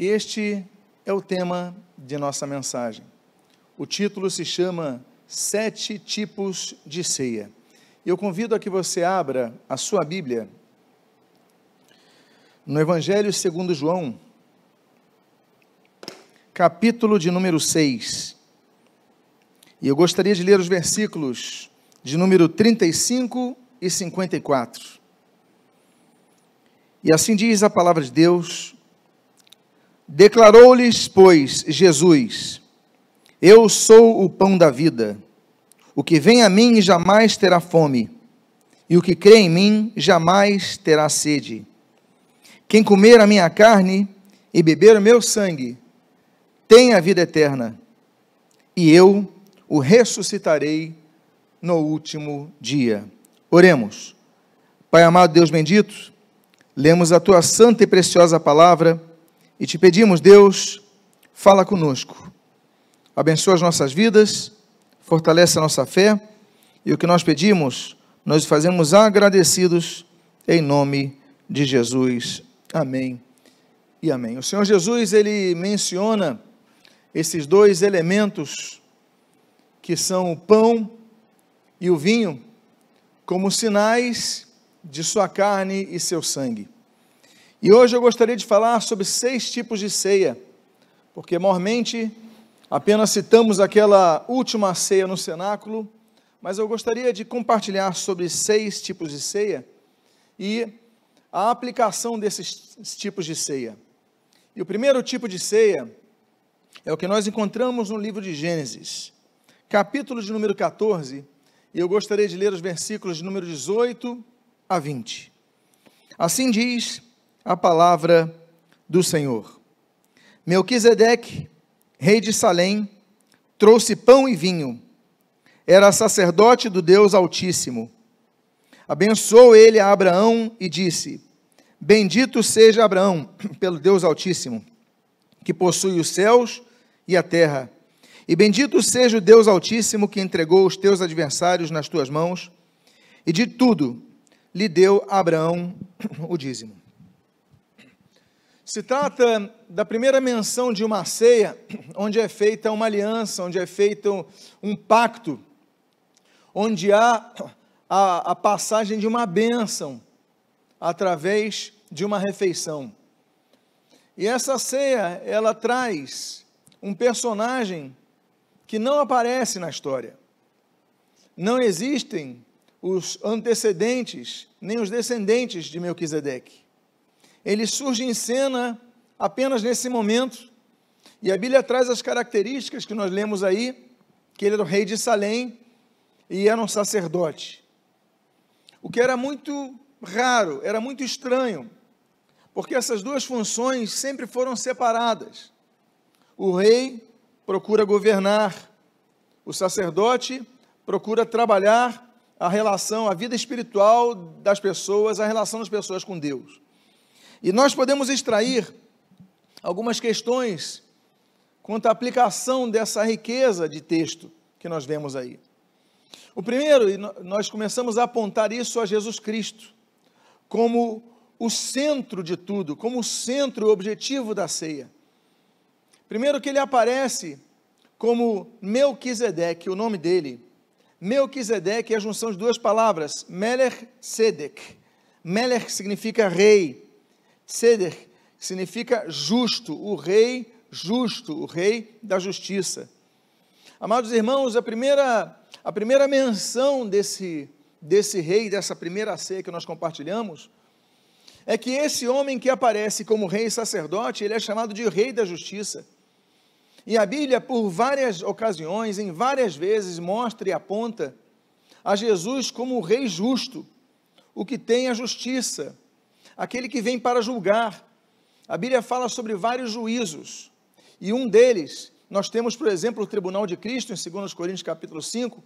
E este é o tema de nossa mensagem. O título se chama Sete Tipos de Ceia. Eu convido a que você abra a sua Bíblia no Evangelho segundo João, capítulo de número 6. E eu gostaria de ler os versículos de número 35 e 54. E assim diz a palavra de Deus: Declarou-lhes, pois, Jesus: Eu sou o pão da vida. O que vem a mim jamais terá fome, e o que crê em mim jamais terá sede. Quem comer a minha carne e beber o meu sangue, tem a vida eterna, e eu o ressuscitarei no último dia. Oremos. Pai amado, Deus bendito, lemos a tua santa e preciosa palavra e te pedimos, Deus, fala conosco. Abençoa as nossas vidas, fortalece a nossa fé e o que nós pedimos, nós fazemos agradecidos em nome de Jesus. Amém e amém. O Senhor Jesus, ele menciona esses dois elementos que são o pão e o vinho como sinais de sua carne e seu sangue. E hoje eu gostaria de falar sobre seis tipos de ceia, porque mormente apenas citamos aquela última ceia no cenáculo, mas eu gostaria de compartilhar sobre seis tipos de ceia e a aplicação desses tipos de ceia. E o primeiro tipo de ceia é o que nós encontramos no livro de Gênesis, capítulo de número 14, e eu gostaria de ler os versículos de número 18 a 20. Assim diz a palavra do Senhor. Melquisedeque, rei de Salém, trouxe pão e vinho. Era sacerdote do Deus Altíssimo. Abençoou ele a Abraão e disse: Bendito seja Abraão pelo Deus Altíssimo, que possui os céus e a terra. E bendito seja o Deus Altíssimo que entregou os teus adversários nas tuas mãos, e de tudo lhe deu Abraão o dízimo. Se trata da primeira menção de uma ceia, onde é feita uma aliança, onde é feito um pacto, onde há a, a passagem de uma bênção através de uma refeição. E essa ceia, ela traz um personagem que não aparece na história. Não existem os antecedentes, nem os descendentes de Melquisedeque ele surge em cena apenas nesse momento. E a Bíblia traz as características que nós lemos aí, que ele era o rei de Salém e era um sacerdote. O que era muito raro, era muito estranho, porque essas duas funções sempre foram separadas. O rei procura governar, o sacerdote procura trabalhar a relação, a vida espiritual das pessoas, a relação das pessoas com Deus. E nós podemos extrair algumas questões quanto à aplicação dessa riqueza de texto que nós vemos aí. O primeiro, e nós começamos a apontar isso a Jesus Cristo, como o centro de tudo, como o centro e objetivo da ceia. Primeiro que ele aparece como Melquisedeque, o nome dele. Melquisedeque é a junção de duas palavras, Meler Sedek. Meler significa rei, Seder significa justo, o rei justo, o rei da justiça. Amados irmãos, a primeira, a primeira menção desse, desse rei, dessa primeira ceia que nós compartilhamos, é que esse homem que aparece como rei sacerdote, ele é chamado de rei da justiça. E a Bíblia, por várias ocasiões, em várias vezes, mostra e aponta a Jesus como o rei justo, o que tem a justiça, aquele que vem para julgar. A Bíblia fala sobre vários juízos, e um deles, nós temos, por exemplo, o tribunal de Cristo, em 2 Coríntios capítulo 5,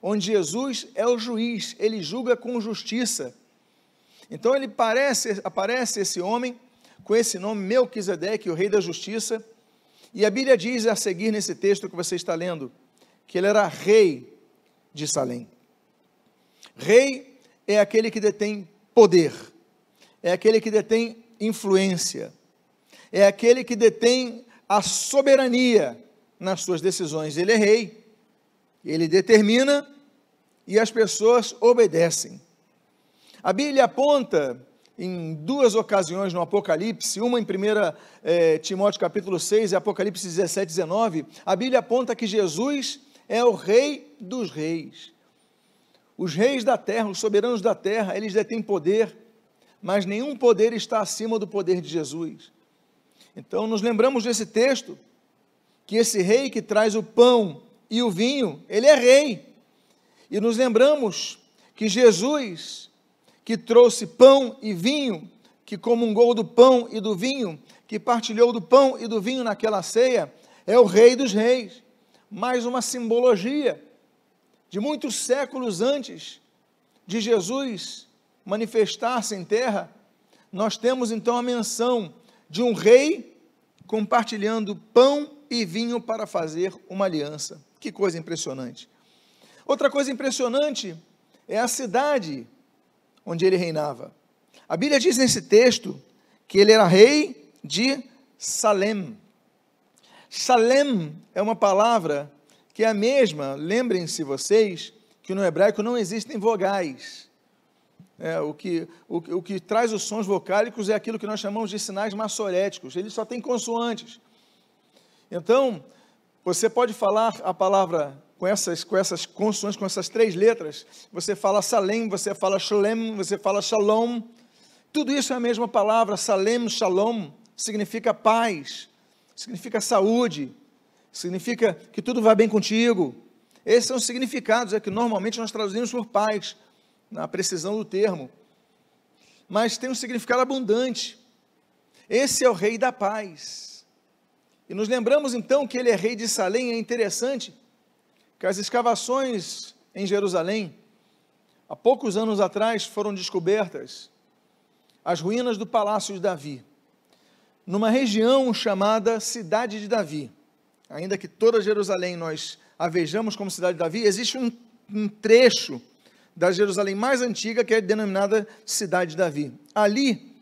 onde Jesus é o juiz, ele julga com justiça. Então ele parece, aparece esse homem com esse nome Melquisedeque, o rei da justiça, e a Bíblia diz a seguir nesse texto que você está lendo, que ele era rei de Salém. Rei é aquele que detém poder é aquele que detém influência, é aquele que detém a soberania nas suas decisões. Ele é rei. Ele determina e as pessoas obedecem. A Bíblia aponta em duas ocasiões no Apocalipse, uma em 1 eh, Timóteo capítulo 6 e Apocalipse 17, 19, a Bíblia aponta que Jesus é o rei dos reis. Os reis da terra, os soberanos da terra, eles detêm poder, mas nenhum poder está acima do poder de Jesus. Então, nos lembramos desse texto, que esse rei que traz o pão e o vinho, ele é rei. E nos lembramos que Jesus, que trouxe pão e vinho, que comungou do pão e do vinho, que partilhou do pão e do vinho naquela ceia, é o Rei dos Reis. Mais uma simbologia de muitos séculos antes de Jesus manifestar-se em terra, nós temos então a menção de um rei compartilhando pão e vinho para fazer uma aliança. Que coisa impressionante. Outra coisa impressionante é a cidade onde ele reinava. A Bíblia diz nesse texto que ele era rei de Salem. Salem é uma palavra que é a mesma, lembrem-se vocês, que no hebraico não existem vogais. É, o, que, o, o, que traz os sons vocálicos é aquilo que nós chamamos de sinais massoréticos, ele só tem consoantes. Então, você pode falar a palavra com essas, com essas consoantes, com essas três letras. Você fala Salem, você fala Shalem, você fala Shalom. Tudo isso é a mesma palavra. Salem, Shalom, significa paz, significa saúde, significa que tudo vai bem contigo. Esses são os significados, é que normalmente nós traduzimos por paz, na precisão do termo. Mas tem um significado abundante. Esse é o rei da paz. E nos lembramos então que ele é rei de Salém, é interessante que as escavações em Jerusalém, há poucos anos atrás, foram descobertas as ruínas do Palácio de Davi, numa região chamada Cidade de Davi. Ainda que toda Jerusalém nós a vejamos como Cidade de Davi, existe um, um trecho da Jerusalém mais antiga que é denominada Cidade de Davi. Ali,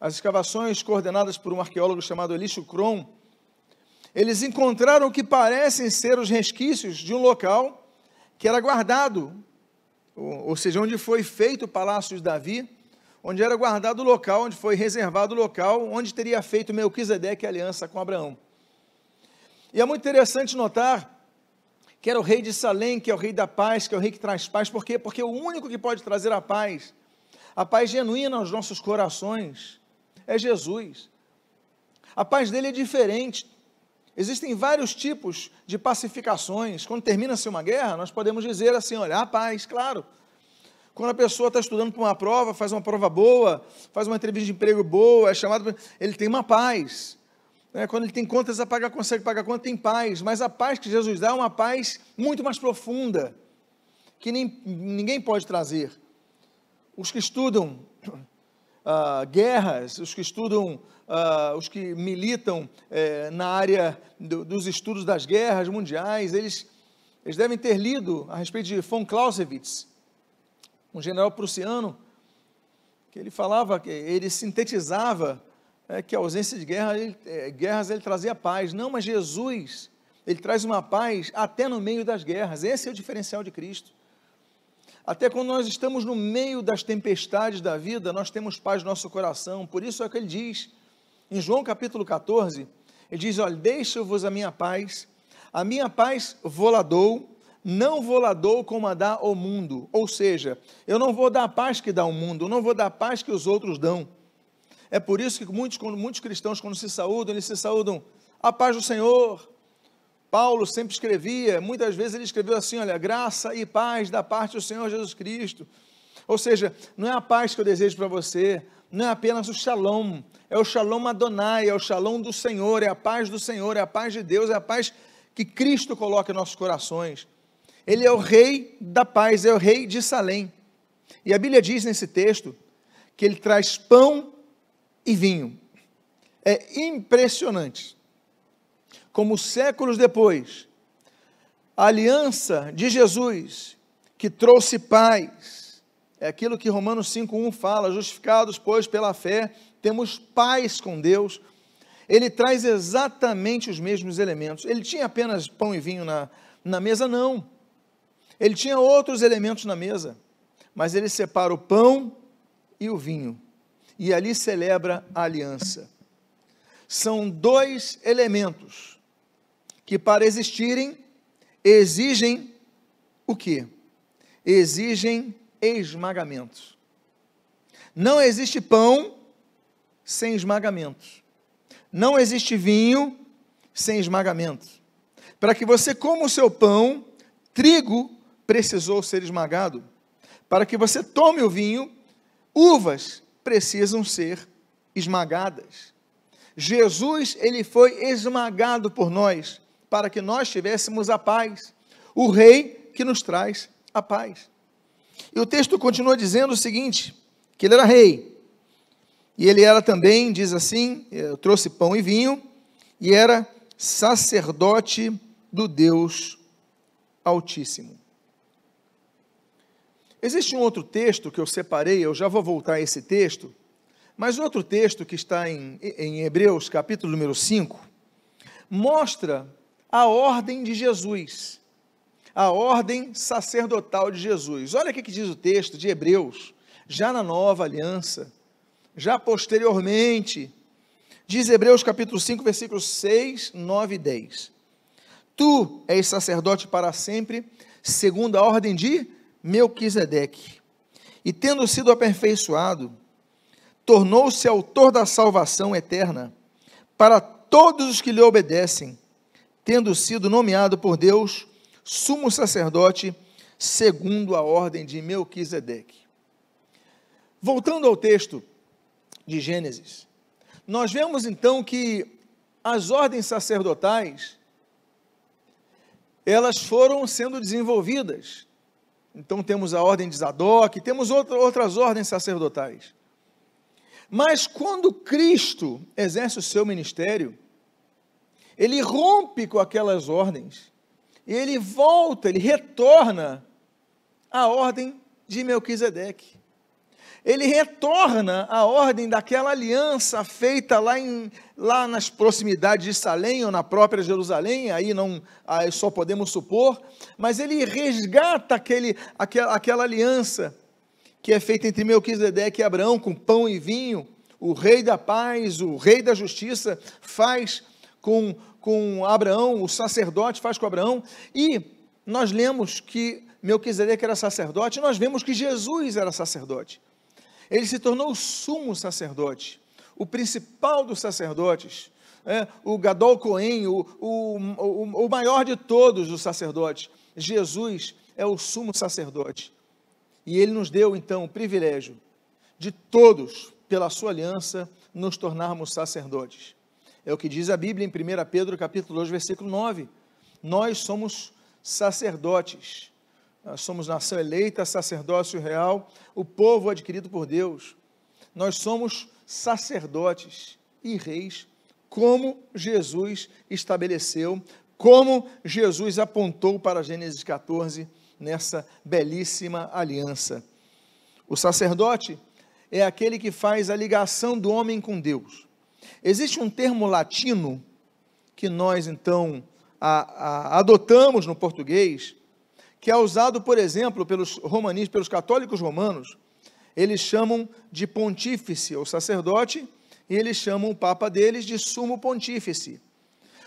as escavações coordenadas por um arqueólogo chamado Elishu Kron, eles encontraram o que parecem ser os resquícios de um local que era guardado, ou seja, onde foi feito o palácio de Davi, onde era guardado o local, onde foi reservado o local, onde teria feito Melquisedeque aliança com Abraão. E é muito interessante notar que era o rei de Salém, que é o rei da paz, que é o rei que traz paz, por quê? Porque o único que pode trazer a paz, a paz genuína aos nossos corações, é Jesus. A paz dele é diferente. Existem vários tipos de pacificações. Quando termina-se uma guerra, nós podemos dizer assim: olha, a paz, claro. Quando a pessoa está estudando para uma prova, faz uma prova boa, faz uma entrevista de emprego boa, é chamado, ele tem uma paz. É, quando ele tem contas a pagar, consegue pagar conta, tem paz. Mas a paz que Jesus dá é uma paz muito mais profunda, que nem, ninguém pode trazer. Os que estudam uh, guerras, os que estudam uh, os que militam eh, na área do, dos estudos das guerras mundiais, eles, eles devem ter lido a respeito de von Clausewitz, um general prussiano, que ele falava, que ele sintetizava é, que a ausência de guerra, ele, é, guerras ele trazia paz. Não, mas Jesus, ele traz uma paz até no meio das guerras. Esse é o diferencial de Cristo. Até quando nós estamos no meio das tempestades da vida, nós temos paz no nosso coração. Por isso é que ele diz. Em João capítulo 14, ele diz: Olha, deixo-vos a minha paz, a minha paz vou lá dou, não vou lá dou como a dá o mundo. Ou seja, eu não vou dar a paz que dá o mundo, eu não vou dar a paz que os outros dão. É por isso que muitos, muitos cristãos, quando se saúdam, eles se saúdam a paz do Senhor. Paulo sempre escrevia, muitas vezes ele escreveu assim: olha, graça e paz da parte do Senhor Jesus Cristo. Ou seja, não é a paz que eu desejo para você, não é apenas o shalom, é o shalom Adonai, é o shalom do Senhor, é a paz do Senhor, é a paz de Deus, é a paz que Cristo coloca em nossos corações. Ele é o rei da paz, é o rei de Salém. E a Bíblia diz nesse texto que ele traz pão e vinho. É impressionante como séculos depois, a aliança de Jesus que trouxe paz, é aquilo que Romanos 5,1 fala: justificados, pois, pela fé, temos paz com Deus. ele traz exatamente os mesmos elementos. Ele tinha apenas pão e vinho na, na mesa? Não. Ele tinha outros elementos na mesa, mas ele separa o pão e o vinho, e ali celebra a aliança. São dois elementos que, para existirem, exigem o quê? Exigem esmagamentos. Não existe pão sem esmagamentos. Não existe vinho sem esmagamentos. Para que você coma o seu pão, trigo precisou ser esmagado. Para que você tome o vinho, uvas precisam ser esmagadas. Jesus, ele foi esmagado por nós, para que nós tivéssemos a paz. O rei que nos traz a paz. E o texto continua dizendo o seguinte: que ele era rei. E ele era também, diz assim, trouxe pão e vinho, e era sacerdote do Deus Altíssimo. Existe um outro texto que eu separei, eu já vou voltar a esse texto, mas outro texto que está em, em Hebreus, capítulo número 5, mostra a ordem de Jesus, a ordem sacerdotal de Jesus. Olha o que diz o texto de Hebreus, já na nova aliança, já posteriormente, diz Hebreus capítulo 5, versículos 6, 9 e 10. Tu és sacerdote para sempre, segundo a ordem de Melquisedeque. E tendo sido aperfeiçoado, tornou-se autor da salvação eterna para todos os que lhe obedecem, tendo sido nomeado por Deus sumo sacerdote segundo a ordem de Melquisedeque. Voltando ao texto de Gênesis, nós vemos então que as ordens sacerdotais elas foram sendo desenvolvidas então temos a ordem de Zadok, temos outra, outras ordens sacerdotais. Mas quando Cristo exerce o seu ministério, ele rompe com aquelas ordens, e ele volta, ele retorna à ordem de Melquisedeque ele retorna à ordem daquela aliança feita lá, em, lá nas proximidades de Salém ou na própria Jerusalém, aí não aí só podemos supor, mas ele resgata aquele, aquela, aquela aliança que é feita entre Melquisedeque e Abraão, com pão e vinho, o rei da paz, o rei da justiça, faz com, com Abraão, o sacerdote faz com Abraão, e nós lemos que Melquisedeque era sacerdote, nós vemos que Jesus era sacerdote ele se tornou o sumo sacerdote, o principal dos sacerdotes, é, o Gadol Cohen, o, o, o, o maior de todos os sacerdotes. Jesus é o sumo sacerdote. E ele nos deu então o privilégio de todos, pela sua aliança, nos tornarmos sacerdotes. É o que diz a Bíblia em 1 Pedro capítulo 2, versículo 9. Nós somos sacerdotes nós somos nação eleita, sacerdócio real, o povo adquirido por Deus. Nós somos sacerdotes e reis, como Jesus estabeleceu, como Jesus apontou para Gênesis 14, nessa belíssima aliança. O sacerdote é aquele que faz a ligação do homem com Deus. Existe um termo latino que nós então a, a, adotamos no português, que é usado, por exemplo, pelos romanistas, pelos católicos romanos, eles chamam de pontífice, ou sacerdote, e eles chamam o papa deles de sumo pontífice.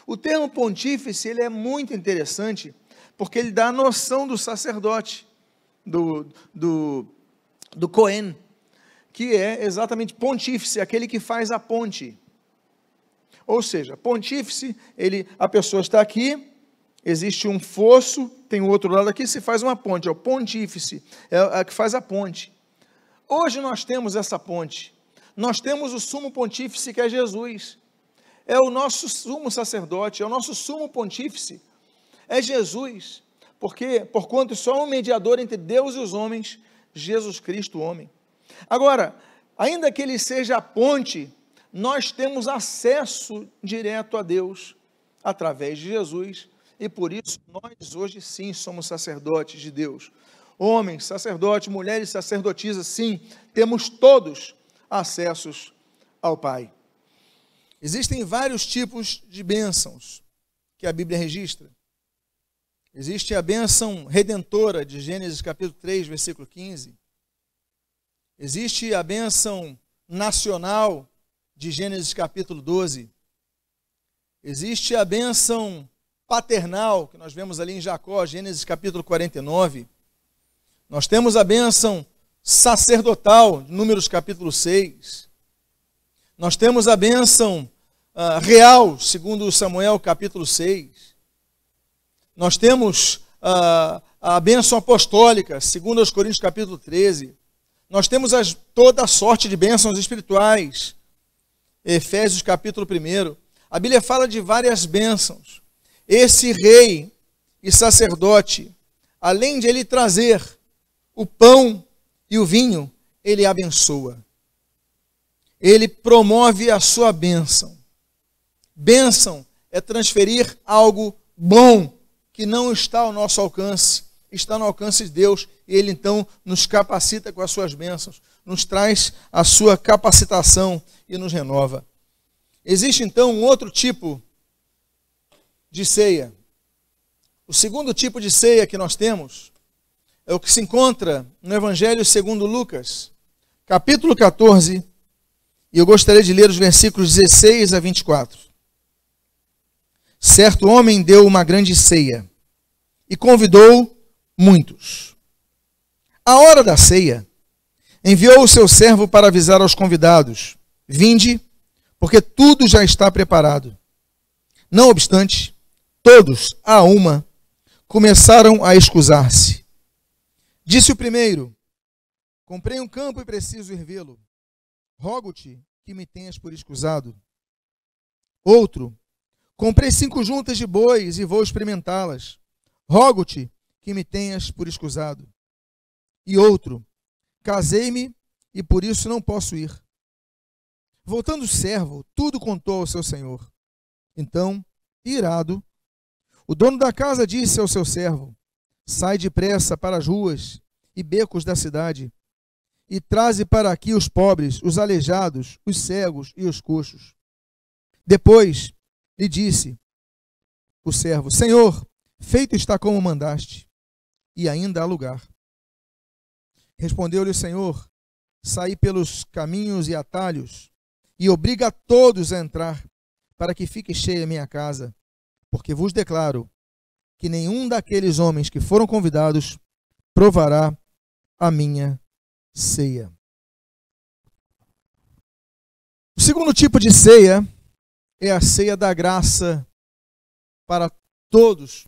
O termo pontífice ele é muito interessante, porque ele dá a noção do sacerdote, do, do, do Cohen, que é exatamente pontífice, aquele que faz a ponte. Ou seja, pontífice, ele, a pessoa está aqui, existe um fosso, tem o outro lado aqui, se faz uma ponte, é o pontífice, é a que faz a ponte. Hoje nós temos essa ponte. Nós temos o sumo pontífice que é Jesus. É o nosso sumo sacerdote, é o nosso sumo pontífice. É Jesus. Porque, porquanto só um mediador entre Deus e os homens, Jesus Cristo, homem. Agora, ainda que ele seja a ponte, nós temos acesso direto a Deus através de Jesus e por isso nós hoje sim somos sacerdotes de Deus. Homens, sacerdotes, mulheres, sacerdotisas, sim, temos todos acessos ao Pai. Existem vários tipos de bênçãos que a Bíblia registra. Existe a bênção redentora de Gênesis capítulo 3, versículo 15. Existe a bênção nacional de Gênesis capítulo 12. Existe a bênção paternal, que nós vemos ali em Jacó, Gênesis capítulo 49. Nós temos a bênção sacerdotal, Números capítulo 6. Nós temos a bênção uh, real, segundo Samuel capítulo 6. Nós temos uh, a bênção apostólica, segundo os Coríntios capítulo 13. Nós temos as, toda a sorte de bênçãos espirituais, Efésios capítulo 1. A Bíblia fala de várias bênçãos. Esse rei e sacerdote, além de ele trazer o pão e o vinho, ele abençoa. Ele promove a sua bênção. Bênção é transferir algo bom que não está ao nosso alcance, está no alcance de Deus, e Ele então nos capacita com as suas bênçãos, nos traz a sua capacitação e nos renova. Existe então um outro tipo de ceia. O segundo tipo de ceia que nós temos é o que se encontra no Evangelho segundo Lucas, capítulo 14, e eu gostaria de ler os versículos 16 a 24. Certo homem deu uma grande ceia e convidou muitos. A hora da ceia, enviou o seu servo para avisar aos convidados: Vinde, porque tudo já está preparado. Não obstante, todos, a uma, começaram a escusar-se. Disse o primeiro: Comprei um campo e preciso ir vê-lo. Rogo-te que me tenhas por escusado. Outro: Comprei cinco juntas de bois e vou experimentá-las. Rogo-te que me tenhas por escusado. E outro: Casei-me e por isso não posso ir. Voltando o servo, tudo contou ao seu senhor. Então, irado, o dono da casa disse ao seu servo: Sai depressa para as ruas e becos da cidade, e traze para aqui os pobres, os aleijados, os cegos e os coxos. Depois lhe disse o servo: Senhor, feito está como mandaste, e ainda há lugar. Respondeu-lhe o Senhor: Saí pelos caminhos e atalhos, e obriga a todos a entrar, para que fique cheia a minha casa, porque vos declaro que nenhum daqueles homens que foram convidados provará a minha ceia. O segundo tipo de ceia é a ceia da graça para todos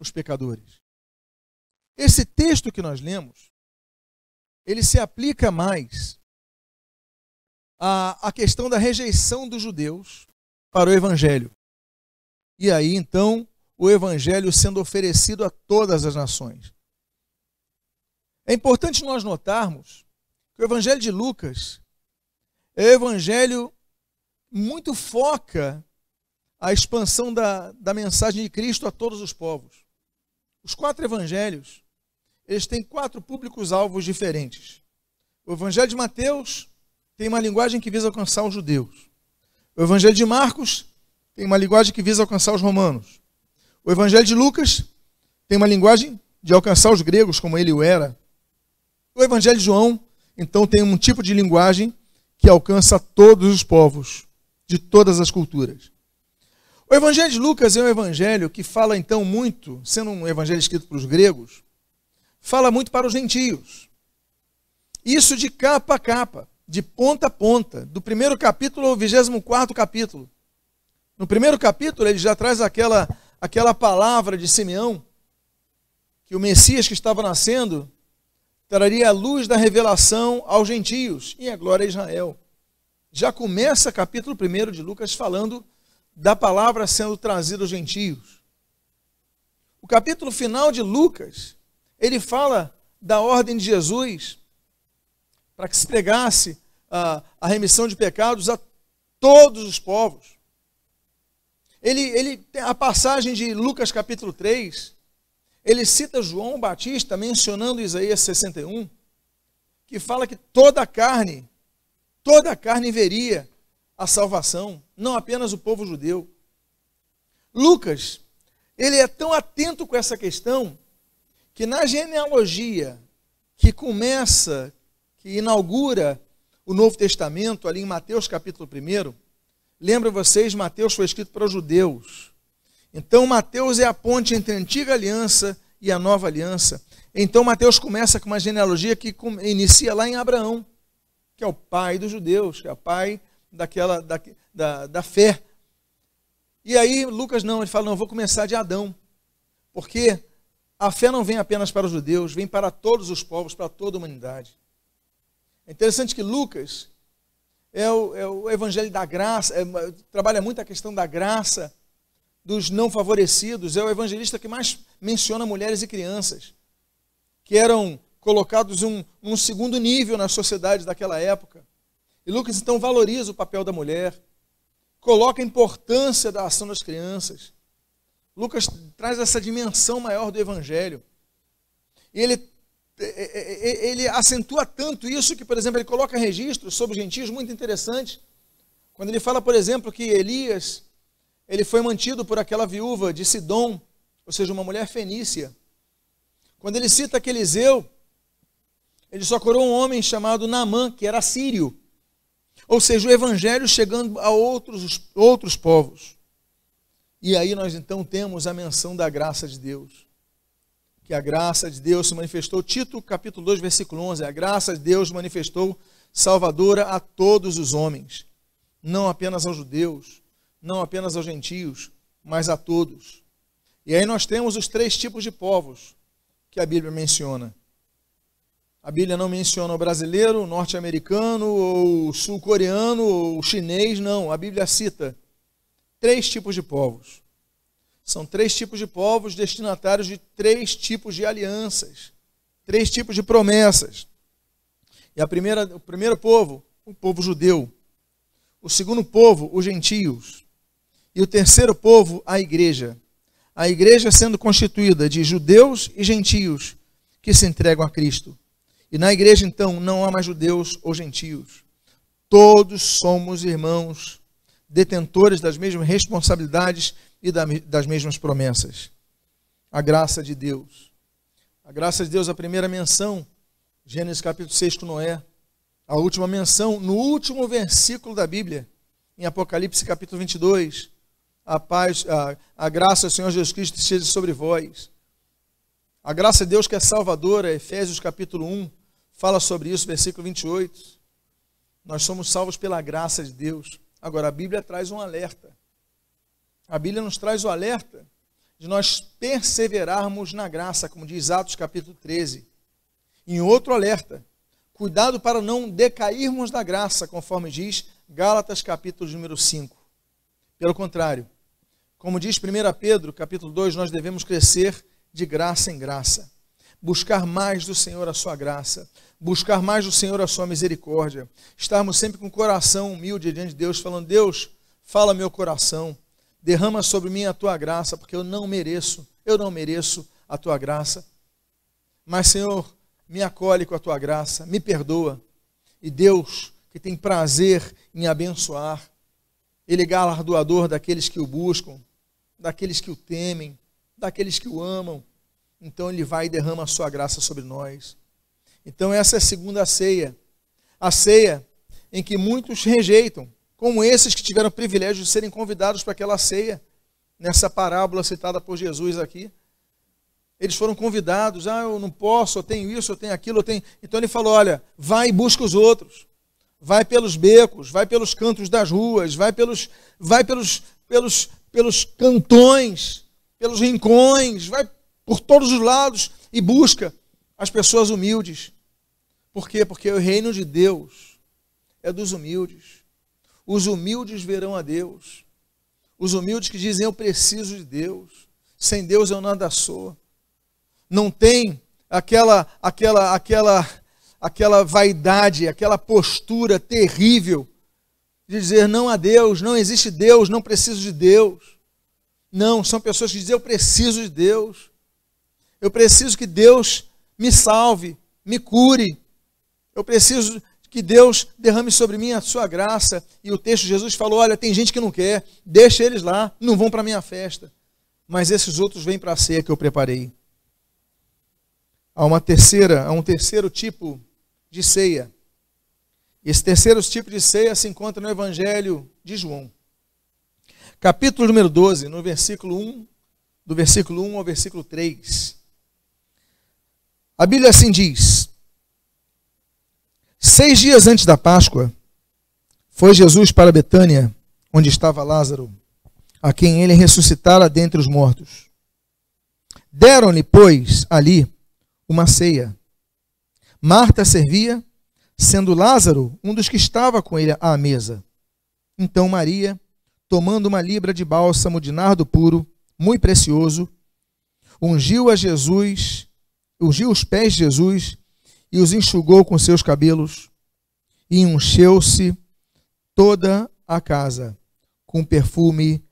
os pecadores. Esse texto que nós lemos, ele se aplica mais à, à questão da rejeição dos judeus para o evangelho. E aí, então, o evangelho sendo oferecido a todas as nações. É importante nós notarmos que o evangelho de Lucas é o evangelho muito foca a expansão da, da mensagem de Cristo a todos os povos. Os quatro evangelhos, eles têm quatro públicos-alvos diferentes. O evangelho de Mateus tem uma linguagem que visa alcançar os judeus. O evangelho de Marcos tem uma linguagem que visa alcançar os romanos. O evangelho de Lucas tem uma linguagem de alcançar os gregos, como ele o era. O evangelho de João, então, tem um tipo de linguagem que alcança todos os povos, de todas as culturas. O Evangelho de Lucas é um evangelho que fala então muito, sendo um evangelho escrito para os gregos, fala muito para os gentios. Isso de capa a capa, de ponta a ponta, do primeiro capítulo ao 24 capítulo. No primeiro capítulo, ele já traz aquela, aquela palavra de Simeão, que o Messias que estava nascendo traria a luz da revelação aos gentios e a glória a Israel. Já começa capítulo 1 de Lucas falando da palavra sendo trazida aos gentios. O capítulo final de Lucas, ele fala da ordem de Jesus para que se pregasse a, a remissão de pecados a todos os povos. Ele, ele a passagem de Lucas capítulo 3, ele cita João Batista mencionando Isaías 61, que fala que toda a carne, toda a carne veria a salvação, não apenas o povo judeu. Lucas, ele é tão atento com essa questão que na genealogia que começa, que inaugura o Novo Testamento, ali em Mateus capítulo 1, lembra vocês, Mateus foi escrito para os judeus. Então Mateus é a ponte entre a antiga aliança e a nova aliança. Então Mateus começa com uma genealogia que inicia lá em Abraão, que é o pai dos judeus, que é o pai daquela da, da, da fé. E aí Lucas não, ele fala, não, vou começar de Adão. Porque a fé não vem apenas para os judeus, vem para todos os povos, para toda a humanidade. É interessante que Lucas é o, é o evangelho da graça, é, trabalha muito a questão da graça dos não favorecidos, é o evangelista que mais menciona mulheres e crianças que eram colocados um, um segundo nível na sociedade daquela época. E Lucas então valoriza o papel da mulher, coloca a importância da ação das crianças. Lucas traz essa dimensão maior do evangelho. E ele, ele acentua tanto isso que, por exemplo, ele coloca registros sobre gentios muito interessantes. Quando ele fala, por exemplo, que Elias ele foi mantido por aquela viúva de Sidom, ou seja, uma mulher fenícia. Quando ele cita que Eliseu, ele só curou um homem chamado Naamã, que era sírio. Ou seja, o evangelho chegando a outros, outros povos. E aí nós então temos a menção da graça de Deus. Que a graça de Deus se manifestou, Tito capítulo 2, versículo 11, a graça de Deus manifestou salvadora a todos os homens, não apenas aos judeus, não apenas aos gentios, mas a todos. E aí nós temos os três tipos de povos que a Bíblia menciona. A Bíblia não menciona o brasileiro, o norte-americano, ou o sul-coreano, ou o chinês, não. A Bíblia cita três tipos de povos. São três tipos de povos destinatários de três tipos de alianças, três tipos de promessas. E a primeira, o primeiro povo, o povo judeu. O segundo povo, os gentios. E o terceiro povo, a igreja a igreja sendo constituída de judeus e gentios que se entregam a Cristo. E na igreja, então, não há mais judeus ou gentios. Todos somos irmãos, detentores das mesmas responsabilidades e das mesmas promessas. A graça de Deus. A graça de Deus, a primeira menção, Gênesis capítulo 6 com Noé. A última menção, no último versículo da Bíblia, em Apocalipse capítulo 22 a paz, a, a graça do Senhor Jesus Cristo esteja sobre vós. A graça de Deus que é salvadora, Efésios capítulo 1, fala sobre isso, versículo 28. Nós somos salvos pela graça de Deus. Agora, a Bíblia traz um alerta. A Bíblia nos traz o alerta de nós perseverarmos na graça, como diz Atos capítulo 13. Em outro alerta, cuidado para não decairmos da graça, conforme diz Gálatas capítulo número 5. Pelo contrário, como diz 1 Pedro, capítulo 2, nós devemos crescer de graça em graça. Buscar mais do Senhor a sua graça, buscar mais do Senhor a sua misericórdia, estarmos sempre com o coração humilde diante de Deus, falando: Deus, fala meu coração, derrama sobre mim a tua graça, porque eu não mereço, eu não mereço a tua graça. Mas, Senhor, me acolhe com a tua graça, me perdoa. E Deus, que tem prazer em abençoar, Ele é galardoador daqueles que o buscam, daqueles que o temem, daqueles que o amam. Então ele vai e derrama a sua graça sobre nós. Então essa é a segunda ceia. A ceia em que muitos rejeitam, como esses que tiveram o privilégio de serem convidados para aquela ceia, nessa parábola citada por Jesus aqui. Eles foram convidados, ah, eu não posso, eu tenho isso, eu tenho aquilo, eu tenho. Então ele falou: olha, vai e busca os outros. Vai pelos becos, vai pelos cantos das ruas, vai pelos, vai pelos, pelos, pelos cantões, pelos rincões, vai por todos os lados e busca as pessoas humildes. Por quê? Porque o reino de Deus é dos humildes. Os humildes verão a Deus. Os humildes que dizem eu preciso de Deus. Sem Deus eu nada sou. Não tem aquela aquela aquela aquela vaidade, aquela postura terrível de dizer não a Deus, não existe Deus, não preciso de Deus. Não, são pessoas que dizem eu preciso de Deus. Eu preciso que Deus me salve, me cure. Eu preciso que Deus derrame sobre mim a sua graça. E o texto de Jesus falou: Olha, tem gente que não quer, deixa eles lá, não vão para a minha festa. Mas esses outros vêm para a ceia que eu preparei. Há uma terceira, há um terceiro tipo de ceia. Esse terceiro tipo de ceia se encontra no Evangelho de João. Capítulo número 12, no versículo 1, do versículo 1 ao versículo 3. A Bíblia assim diz: Seis dias antes da Páscoa, foi Jesus para Betânia, onde estava Lázaro, a quem ele ressuscitara dentre os mortos. Deram-lhe, pois, ali uma ceia. Marta servia, sendo Lázaro um dos que estava com ele à mesa. Então Maria, tomando uma libra de bálsamo de nardo puro, muito precioso, ungiu a Jesus, ungiu os pés de Jesus e os enxugou com seus cabelos, e encheu-se toda a casa com perfume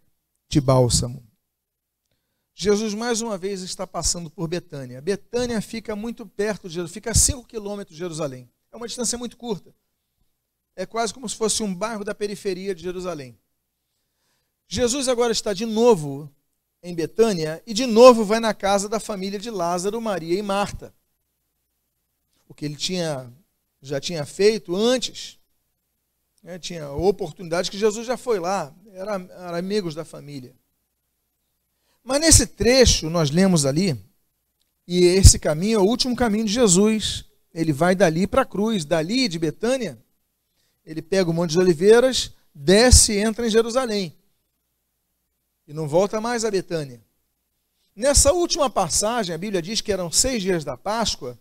de bálsamo. Jesus mais uma vez está passando por Betânia. Betânia fica muito perto de Jesus, fica a 5 quilômetros de Jerusalém. É uma distância muito curta. É quase como se fosse um bairro da periferia de Jerusalém. Jesus agora está de novo em Betânia e de novo vai na casa da família de Lázaro, Maria e Marta. Que ele tinha já tinha feito antes. Né, tinha oportunidade que Jesus já foi lá, era, era amigos da família. Mas nesse trecho nós lemos ali, e esse caminho é o último caminho de Jesus. Ele vai dali para a cruz, dali de Betânia, ele pega o Monte de Oliveiras, desce e entra em Jerusalém e não volta mais a Betânia. Nessa última passagem, a Bíblia diz que eram seis dias da Páscoa,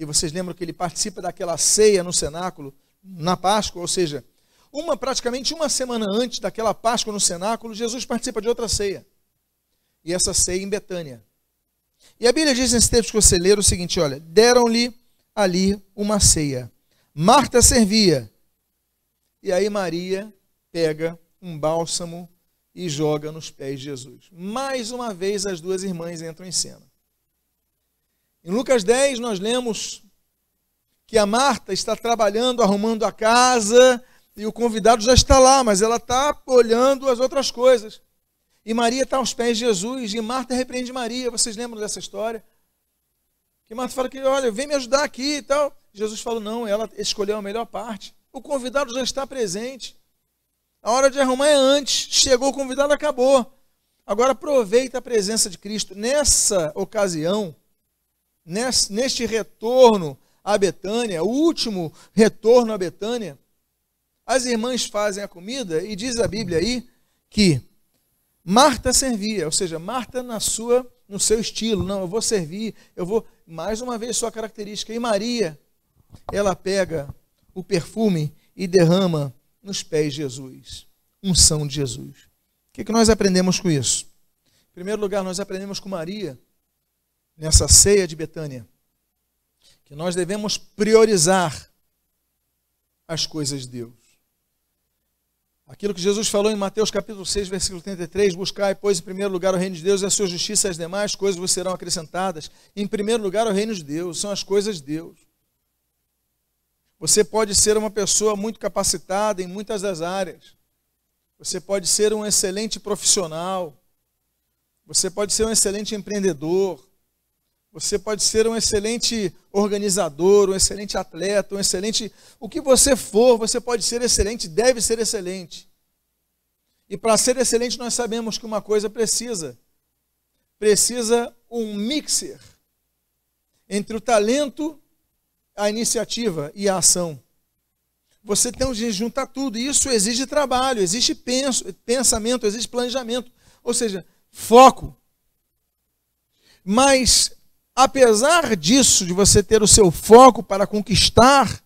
e vocês lembram que ele participa daquela ceia no cenáculo na Páscoa, ou seja, uma praticamente uma semana antes daquela Páscoa no cenáculo, Jesus participa de outra ceia. E essa ceia em Betânia. E a Bíblia diz nesse texto que você ler o seguinte: olha, deram-lhe ali uma ceia. Marta servia. E aí Maria pega um bálsamo e joga nos pés de Jesus. Mais uma vez, as duas irmãs entram em cena. Em Lucas 10, nós lemos que a Marta está trabalhando, arrumando a casa, e o convidado já está lá, mas ela está olhando as outras coisas. E Maria está aos pés de Jesus, e Marta repreende Maria. Vocês lembram dessa história? Que Marta fala que, olha, vem me ajudar aqui e tal. Jesus falou, não, ela escolheu a melhor parte. O convidado já está presente. A hora de arrumar é antes. Chegou o convidado, acabou. Agora aproveita a presença de Cristo. Nessa ocasião, neste retorno a Betânia, o último retorno a Betânia, as irmãs fazem a comida e diz a Bíblia aí que Marta servia, ou seja, Marta na sua no seu estilo, não, eu vou servir, eu vou mais uma vez sua característica. E Maria, ela pega o perfume e derrama nos pés de Jesus. Unção de Jesus. O que, que nós aprendemos com isso? Em primeiro lugar, nós aprendemos com Maria, nessa ceia de Betânia, que nós devemos priorizar as coisas de Deus. Aquilo que Jesus falou em Mateus capítulo 6, versículo 33, buscai, pois, em primeiro lugar o reino de Deus e a sua justiça as demais coisas vos serão acrescentadas. Em primeiro lugar o reino de Deus, são as coisas de Deus. Você pode ser uma pessoa muito capacitada em muitas das áreas. Você pode ser um excelente profissional. Você pode ser um excelente empreendedor. Você pode ser um excelente organizador, um excelente atleta, um excelente. O que você for, você pode ser excelente, deve ser excelente. E para ser excelente, nós sabemos que uma coisa precisa: precisa um mixer entre o talento a iniciativa e a ação. Você tem que juntar tudo. Isso exige trabalho, existe pensamento, existe planejamento. Ou seja, foco. Mas, apesar disso, de você ter o seu foco para conquistar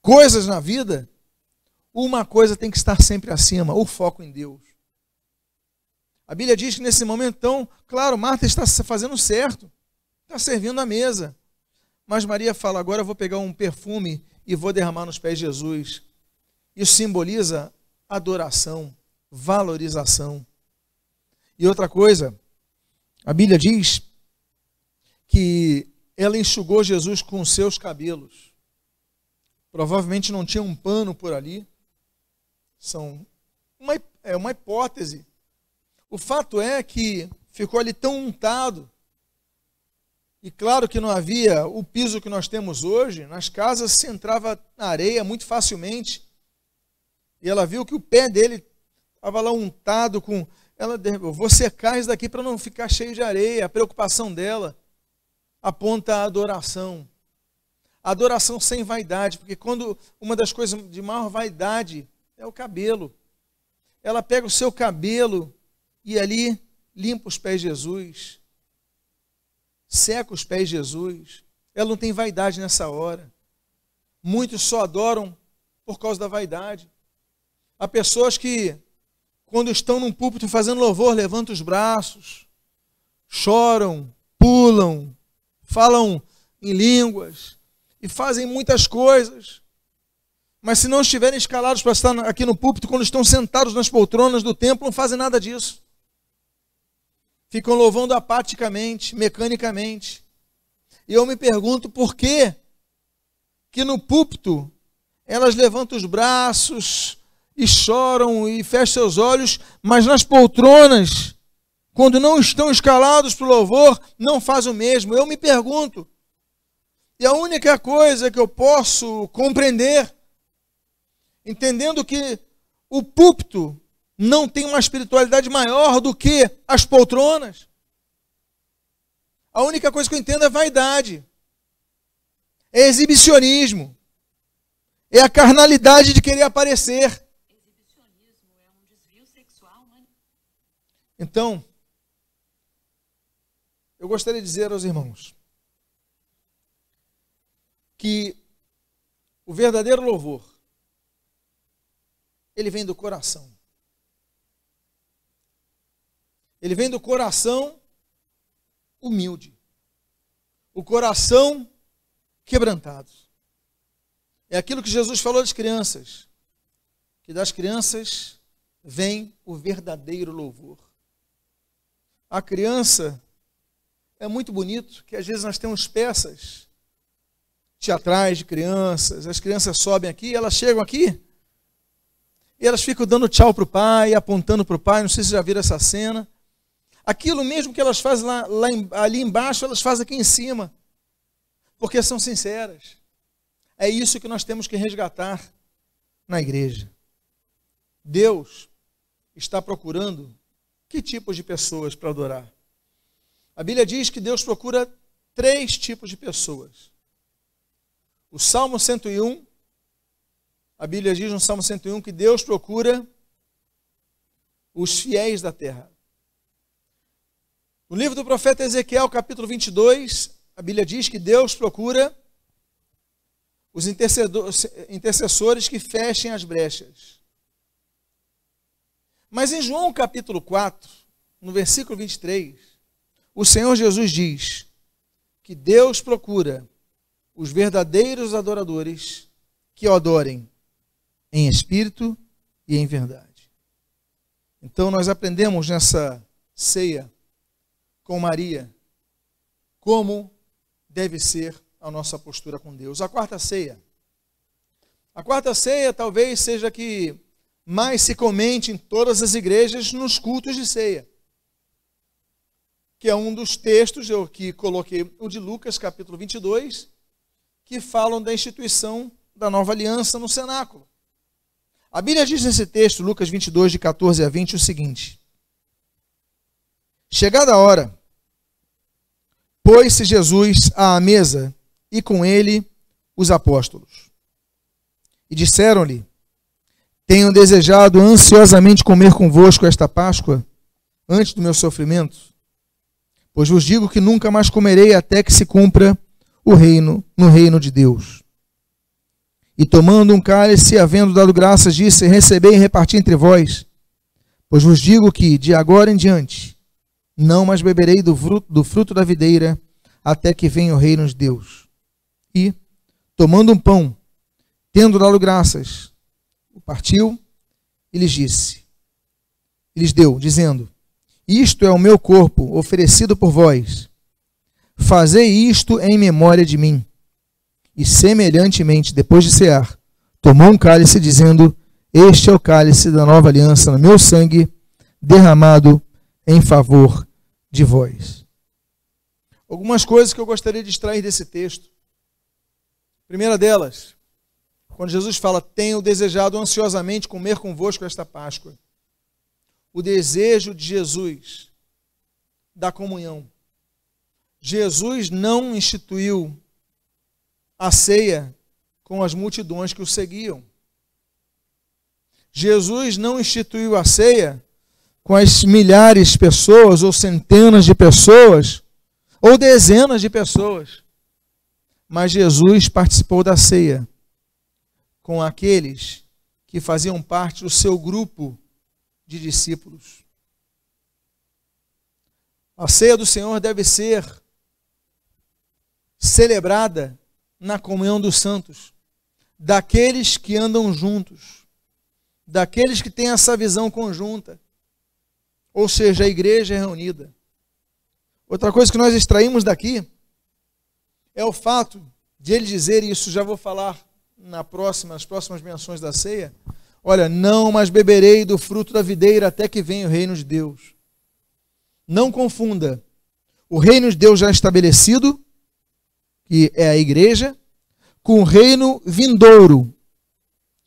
coisas na vida, uma coisa tem que estar sempre acima: o foco em Deus. A Bíblia diz que nesse momento, então, claro, Marta está fazendo certo, está servindo a mesa. Mas Maria fala: agora eu vou pegar um perfume e vou derramar nos pés de Jesus. Isso simboliza adoração, valorização. E outra coisa, a Bíblia diz que ela enxugou Jesus com seus cabelos. Provavelmente não tinha um pano por ali. São uma, é uma hipótese. O fato é que ficou ali tão untado. E claro que não havia o piso que nós temos hoje. Nas casas se entrava na areia muito facilmente. E ela viu que o pé dele estava lá untado com. Ela, eu vou secar isso daqui para não ficar cheio de areia. A preocupação dela aponta a adoração. Adoração sem vaidade, porque quando uma das coisas de maior vaidade é o cabelo. Ela pega o seu cabelo e ali limpa os pés de Jesus, seca os pés de Jesus. Ela não tem vaidade nessa hora. Muitos só adoram por causa da vaidade. Há pessoas que, quando estão num púlpito fazendo louvor, levantam os braços, choram, pulam, falam em línguas e fazem muitas coisas. Mas se não estiverem escalados para estar aqui no púlpito, quando estão sentados nas poltronas do templo, não fazem nada disso. Ficam louvando apaticamente, mecanicamente. E eu me pergunto por que que no púlpito elas levantam os braços e choram e fecham seus olhos, mas nas poltronas quando não estão escalados para o louvor, não faz o mesmo. Eu me pergunto. E a única coisa que eu posso compreender, entendendo que o púlpito não tem uma espiritualidade maior do que as poltronas. A única coisa que eu entendo é vaidade, é exibicionismo, é a carnalidade de querer aparecer. Exibicionismo é um desvio sexual, né? Então, eu gostaria de dizer aos irmãos que o verdadeiro louvor ele vem do coração. Ele vem do coração humilde. O coração quebrantado. É aquilo que Jesus falou das crianças, que das crianças vem o verdadeiro louvor. A criança é muito bonito que às vezes nós temos peças teatrais de crianças, as crianças sobem aqui, elas chegam aqui e elas ficam dando tchau para o pai, apontando para o pai, não sei se já viram essa cena. Aquilo mesmo que elas fazem lá, lá ali embaixo, elas fazem aqui em cima, porque são sinceras. É isso que nós temos que resgatar na igreja. Deus está procurando que tipos de pessoas para adorar? A Bíblia diz que Deus procura três tipos de pessoas. O Salmo 101, a Bíblia diz no Salmo 101 que Deus procura os fiéis da terra. No livro do profeta Ezequiel, capítulo 22, a Bíblia diz que Deus procura os intercessores que fechem as brechas. Mas em João capítulo 4, no versículo 23, o Senhor Jesus diz que Deus procura os verdadeiros adoradores que o adorem em espírito e em verdade. Então nós aprendemos nessa ceia com Maria como deve ser a nossa postura com Deus. A quarta ceia. A quarta ceia talvez seja que mais se comente em todas as igrejas nos cultos de ceia que é um dos textos, eu que coloquei o de Lucas, capítulo 22, que falam da instituição da nova aliança no cenáculo. A Bíblia diz nesse texto, Lucas 22, de 14 a 20, o seguinte: Chegada a hora, pôs-se Jesus à mesa e com ele os apóstolos. E disseram-lhe: Tenho desejado ansiosamente comer convosco esta Páscoa antes do meu sofrimento. Pois vos digo que nunca mais comerei até que se cumpra o reino no reino de Deus. E tomando um cálice, havendo dado graças, disse: Recebei e reparti entre vós. Pois vos digo que, de agora em diante, não mais beberei do fruto, do fruto da videira, até que venha o reino de Deus. E, tomando um pão, tendo dado graças, o partiu e lhes disse: e lhes deu, dizendo: isto é o meu corpo, oferecido por vós. Fazei isto em memória de mim. E semelhantemente, depois de cear, tomou um cálice, dizendo: Este é o cálice da nova aliança no meu sangue, derramado em favor de vós. Algumas coisas que eu gostaria de extrair desse texto. Primeira delas, quando Jesus fala: Tenho desejado ansiosamente comer convosco esta Páscoa. O desejo de Jesus da comunhão. Jesus não instituiu a ceia com as multidões que o seguiam. Jesus não instituiu a ceia com as milhares de pessoas, ou centenas de pessoas, ou dezenas de pessoas. Mas Jesus participou da ceia com aqueles que faziam parte do seu grupo de discípulos. A ceia do Senhor deve ser celebrada na comunhão dos santos, daqueles que andam juntos, daqueles que têm essa visão conjunta, ou seja, a igreja é reunida. Outra coisa que nós extraímos daqui é o fato de ele dizer, e isso já vou falar na próxima, nas próximas menções da ceia, olha, não mais beberei do fruto da videira até que venha o reino de Deus. Não confunda o reino de Deus já estabelecido que é a igreja, com o reino vindouro.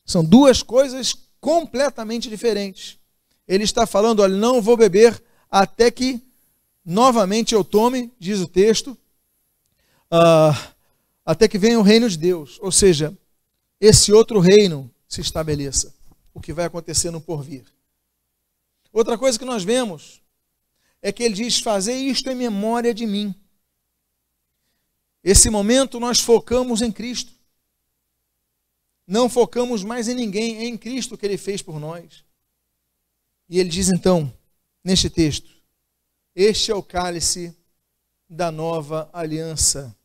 São duas coisas completamente diferentes. Ele está falando, olha, não vou beber até que novamente eu tome, diz o texto, uh, até que venha o reino de Deus. Ou seja, esse outro reino se estabeleça. O que vai acontecer no porvir. Outra coisa que nós vemos é que ele diz: Fazer isto em memória de mim. Esse momento nós focamos em Cristo. Não focamos mais em ninguém, é em Cristo que ele fez por nós. E ele diz então, neste texto: Este é o cálice da nova aliança,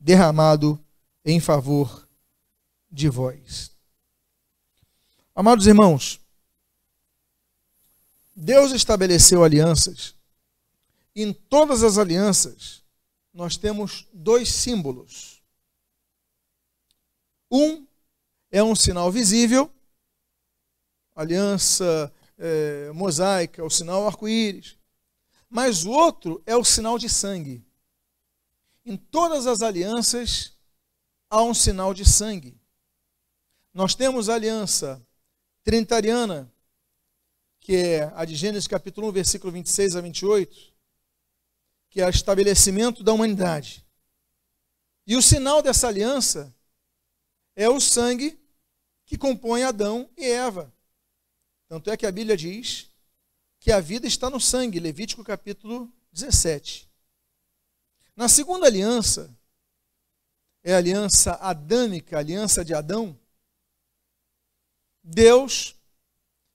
derramado em favor de vós. Amados irmãos, Deus estabeleceu alianças. Em todas as alianças, nós temos dois símbolos. Um é um sinal visível, aliança é, mosaica, o sinal arco-íris. Mas o outro é o sinal de sangue. Em todas as alianças há um sinal de sangue. Nós temos a aliança trinitariana, que é a de Gênesis capítulo 1, versículo 26 a 28, que é o estabelecimento da humanidade. E o sinal dessa aliança é o sangue que compõe Adão e Eva. Tanto é que a Bíblia diz que a vida está no sangue, Levítico capítulo 17. Na segunda aliança, é a aliança adâmica, a aliança de Adão, Deus,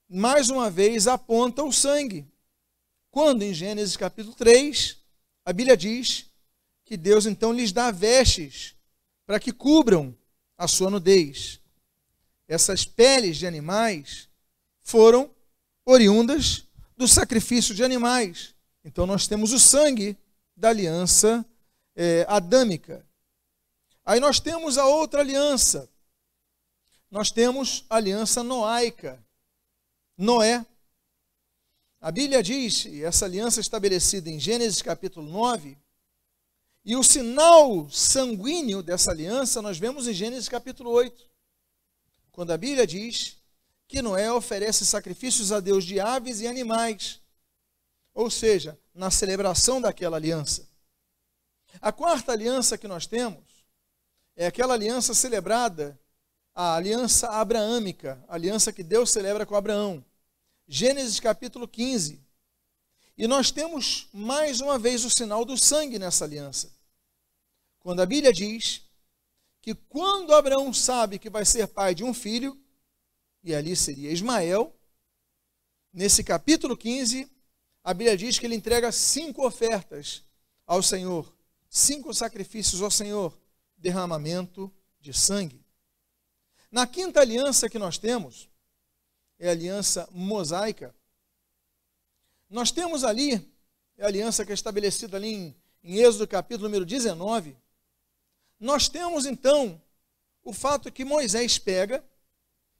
mais uma vez, aponta o sangue. Quando em Gênesis capítulo 3, a Bíblia diz que Deus então lhes dá vestes para que cubram a sua nudez. Essas peles de animais foram oriundas do sacrifício de animais. Então nós temos o sangue da aliança é, adâmica. Aí nós temos a outra aliança. Nós temos a aliança noaica. Noé a Bíblia diz, essa aliança estabelecida em Gênesis capítulo 9, e o sinal sanguíneo dessa aliança nós vemos em Gênesis capítulo 8, quando a Bíblia diz que Noé oferece sacrifícios a Deus de aves e animais, ou seja, na celebração daquela aliança. A quarta aliança que nós temos é aquela aliança celebrada, a aliança abraâmica, a aliança que Deus celebra com Abraão. Gênesis capítulo 15. E nós temos mais uma vez o sinal do sangue nessa aliança. Quando a Bíblia diz que quando Abraão sabe que vai ser pai de um filho, e ali seria Ismael, nesse capítulo 15, a Bíblia diz que ele entrega cinco ofertas ao Senhor, cinco sacrifícios ao Senhor, derramamento de sangue. Na quinta aliança que nós temos, é a aliança mosaica. Nós temos ali, é a aliança que é estabelecida ali em, em Êxodo capítulo número 19. Nós temos então o fato que Moisés pega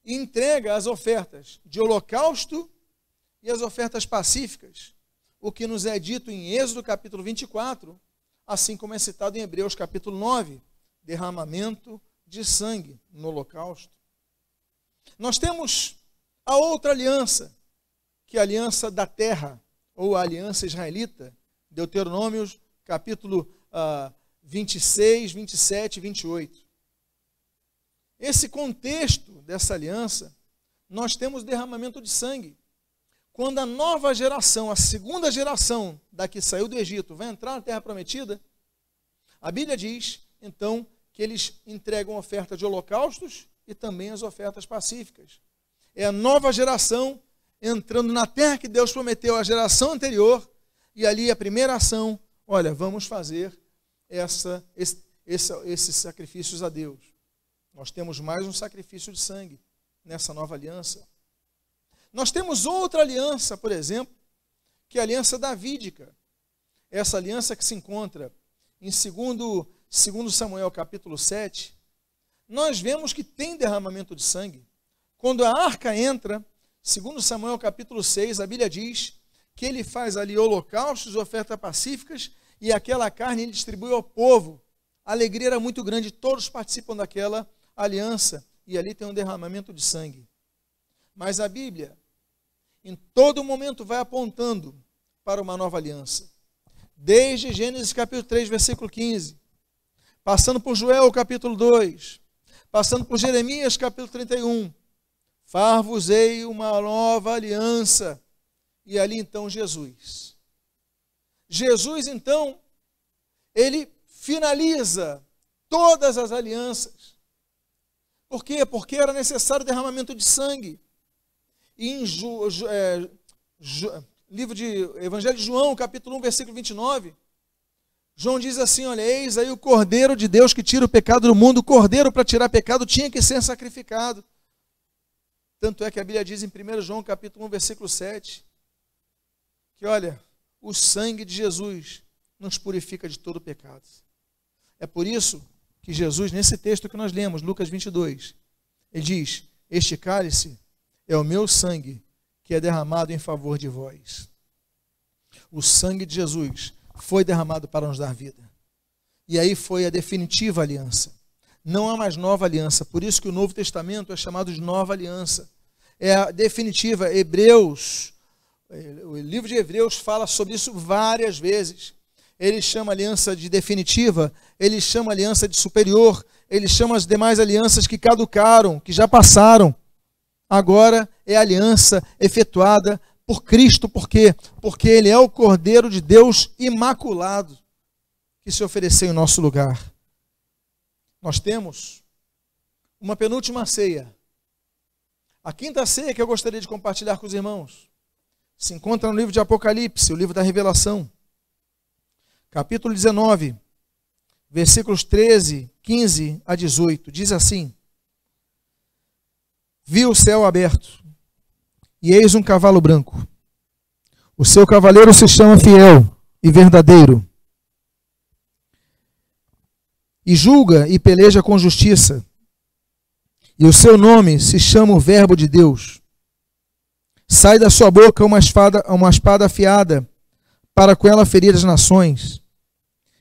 e entrega as ofertas de holocausto e as ofertas pacíficas, o que nos é dito em Êxodo capítulo 24, assim como é citado em Hebreus capítulo 9, derramamento de sangue no holocausto. Nós temos a outra aliança, que é a aliança da terra, ou a aliança israelita, Deuteronômio capítulo uh, 26, 27 e 28. Esse contexto dessa aliança, nós temos derramamento de sangue. Quando a nova geração, a segunda geração da que saiu do Egito, vai entrar na terra prometida, a Bíblia diz, então, que eles entregam oferta de holocaustos e também as ofertas pacíficas. É a nova geração entrando na terra que Deus prometeu à geração anterior, e ali a primeira ação, olha, vamos fazer essa, esse, esse, esses sacrifícios a Deus. Nós temos mais um sacrifício de sangue nessa nova aliança. Nós temos outra aliança, por exemplo, que é a aliança davídica. Essa aliança que se encontra em 2, 2 Samuel capítulo 7, nós vemos que tem derramamento de sangue. Quando a arca entra, segundo Samuel capítulo 6, a Bíblia diz que ele faz ali holocaustos, ofertas pacíficas, e aquela carne ele distribui ao povo. A alegria era muito grande, todos participam daquela aliança, e ali tem um derramamento de sangue. Mas a Bíblia, em todo momento, vai apontando para uma nova aliança. Desde Gênesis capítulo 3, versículo 15, passando por Joel capítulo 2, passando por Jeremias capítulo 31, Far-vos-ei uma nova aliança. E ali então Jesus. Jesus então, ele finaliza todas as alianças. Por quê? Porque era necessário derramamento de sangue. E em Ju, é, Ju, livro de Evangelho de João, capítulo 1, versículo 29, João diz assim: Olha, eis aí o Cordeiro de Deus que tira o pecado do mundo. O Cordeiro, para tirar pecado, tinha que ser sacrificado. Tanto é que a Bíblia diz em 1 João capítulo 1, versículo 7, que olha, o sangue de Jesus nos purifica de todo pecado. É por isso que Jesus, nesse texto que nós lemos, Lucas 22, ele diz: Este cálice é o meu sangue que é derramado em favor de vós. O sangue de Jesus foi derramado para nos dar vida. E aí foi a definitiva aliança. Não há mais nova aliança. Por isso que o Novo Testamento é chamado de nova aliança é a definitiva. Hebreus, o livro de Hebreus fala sobre isso várias vezes. Ele chama aliança de definitiva, ele chama aliança de superior, ele chama as demais alianças que caducaram, que já passaram. Agora é aliança efetuada por Cristo, por quê? Porque ele é o Cordeiro de Deus imaculado que se ofereceu em nosso lugar. Nós temos uma penúltima ceia a quinta ceia que eu gostaria de compartilhar com os irmãos se encontra no livro de Apocalipse, o livro da Revelação, capítulo 19, versículos 13, 15 a 18. Diz assim: Vi o céu aberto, e eis um cavalo branco. O seu cavaleiro se chama Fiel e Verdadeiro. E julga e peleja com justiça e o seu nome se chama o Verbo de Deus. Sai da sua boca uma espada, uma espada afiada, para com ela ferir as nações.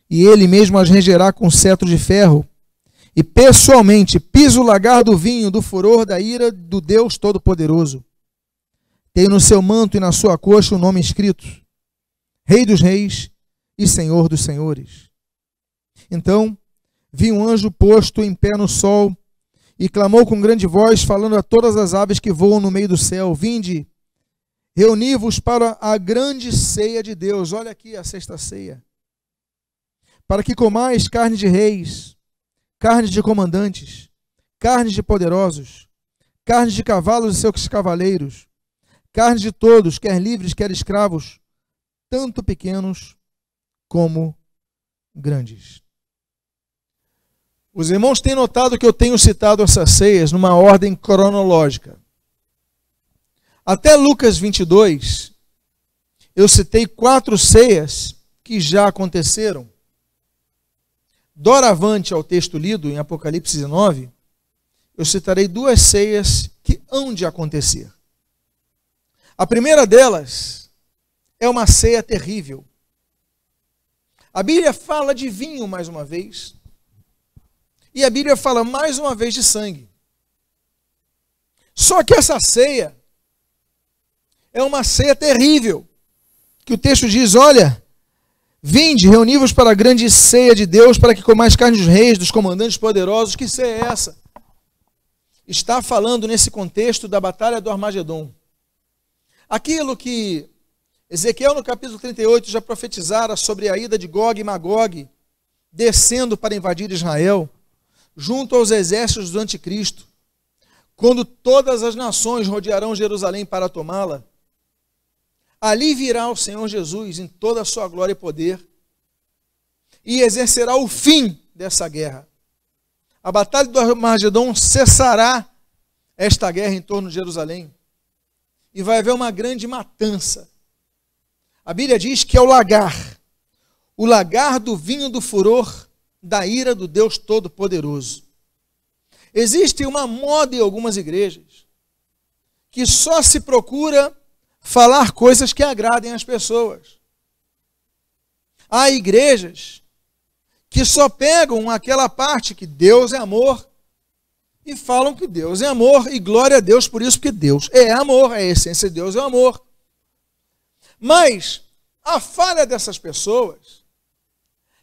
E ele mesmo as regerá com cetro de ferro, e pessoalmente pisa o lagar do vinho do furor da ira do Deus Todo-Poderoso. Tem no seu manto e na sua coxa o um nome escrito: Rei dos Reis e Senhor dos Senhores. Então vi um anjo posto em pé no sol e clamou com grande voz, falando a todas as aves que voam no meio do céu: Vinde, reuni-vos para a grande ceia de Deus. Olha aqui a sexta ceia. Para que comais carne de reis, carne de comandantes, carne de poderosos, carne de cavalos e seus cavaleiros, carne de todos, quer livres, quer escravos, tanto pequenos como grandes. Os irmãos têm notado que eu tenho citado essas ceias numa ordem cronológica. Até Lucas 22, eu citei quatro ceias que já aconteceram. Doravante ao texto lido em Apocalipse 19, eu citarei duas ceias que hão de acontecer. A primeira delas é uma ceia terrível. A Bíblia fala de vinho mais uma vez, e a Bíblia fala mais uma vez de sangue. Só que essa ceia é uma ceia terrível, que o texto diz: olha, Vinde, reuni-vos para a grande ceia de Deus, para que comais carne dos reis, dos comandantes poderosos. Que ceia é essa? Está falando nesse contexto da batalha do Armagedon. Aquilo que Ezequiel, no capítulo 38, já profetizara sobre a ida de Gog e Magog, descendo para invadir Israel, junto aos exércitos do anticristo, quando todas as nações rodearão Jerusalém para tomá-la. Ali virá o Senhor Jesus em toda a sua glória e poder e exercerá o fim dessa guerra. A batalha do Armagedon cessará esta guerra em torno de Jerusalém e vai haver uma grande matança. A Bíblia diz que é o lagar, o lagar do vinho do furor da ira do Deus Todo-Poderoso. Existe uma moda em algumas igrejas que só se procura falar coisas que agradem as pessoas. Há igrejas que só pegam aquela parte que Deus é amor e falam que Deus é amor e glória a Deus por isso, porque Deus é amor, a essência de Deus é amor. Mas a falha dessas pessoas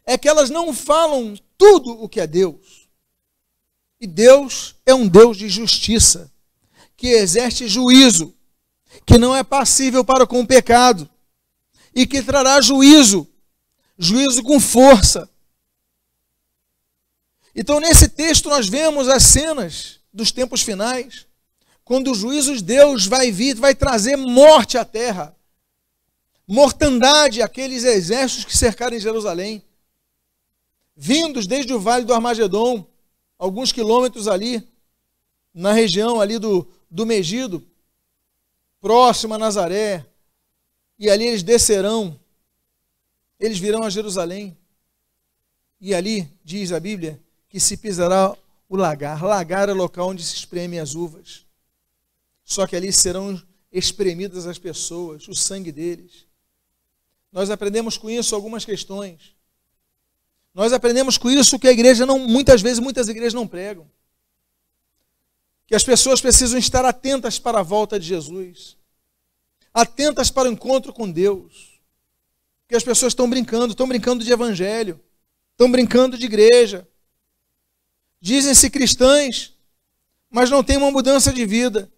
é que elas não falam tudo o que é Deus. E Deus é um Deus de justiça, que exerce juízo que não é passível para com o pecado e que trará juízo, juízo com força. Então, nesse texto, nós vemos as cenas dos tempos finais, quando o juízo de Deus vai vir, vai trazer morte à terra, mortandade àqueles exércitos que cercaram Jerusalém, vindos desde o vale do Armagedon, alguns quilômetros ali, na região ali do, do Megido, próximo a Nazaré, e ali eles descerão, eles virão a Jerusalém, e ali, diz a Bíblia, que se pisará o lagar. Lagar é o local onde se espremem as uvas. Só que ali serão espremidas as pessoas, o sangue deles. Nós aprendemos com isso algumas questões. Nós aprendemos com isso que a igreja não, muitas vezes, muitas igrejas não pregam que as pessoas precisam estar atentas para a volta de Jesus, atentas para o encontro com Deus. Que as pessoas estão brincando, estão brincando de evangelho, estão brincando de igreja. Dizem-se cristãs, mas não têm uma mudança de vida.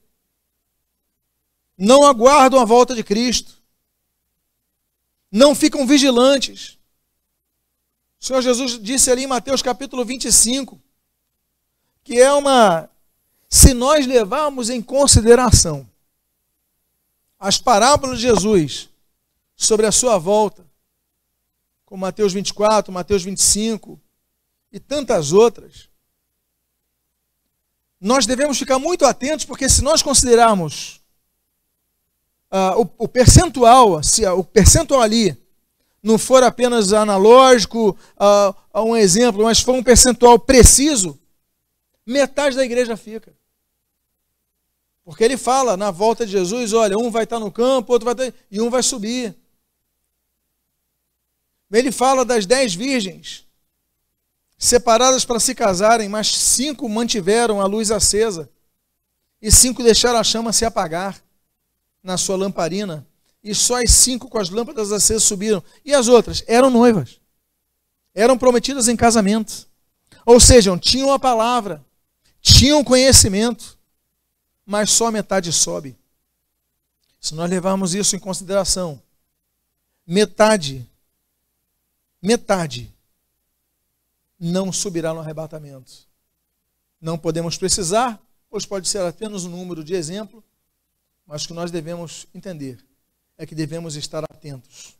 Não aguardam a volta de Cristo. Não ficam vigilantes. O Senhor Jesus disse ali em Mateus capítulo 25 que é uma se nós levarmos em consideração as parábolas de Jesus sobre a sua volta, como Mateus 24, Mateus 25 e tantas outras, nós devemos ficar muito atentos, porque se nós considerarmos uh, o, o, percentual, se o percentual ali não for apenas analógico uh, um exemplo, mas for um percentual preciso, metade da igreja fica. Porque ele fala na volta de Jesus: olha, um vai estar no campo, outro vai estar, e um vai subir. Ele fala das dez virgens separadas para se casarem, mas cinco mantiveram a luz acesa e cinco deixaram a chama se apagar na sua lamparina. E só as cinco com as lâmpadas acesas subiram. E as outras eram noivas, eram prometidas em casamento. Ou seja, tinham a palavra, tinham conhecimento mas só metade sobe. Se nós levarmos isso em consideração, metade, metade não subirá no arrebatamento. Não podemos precisar, pois pode ser apenas um número de exemplo, mas o que nós devemos entender é que devemos estar atentos.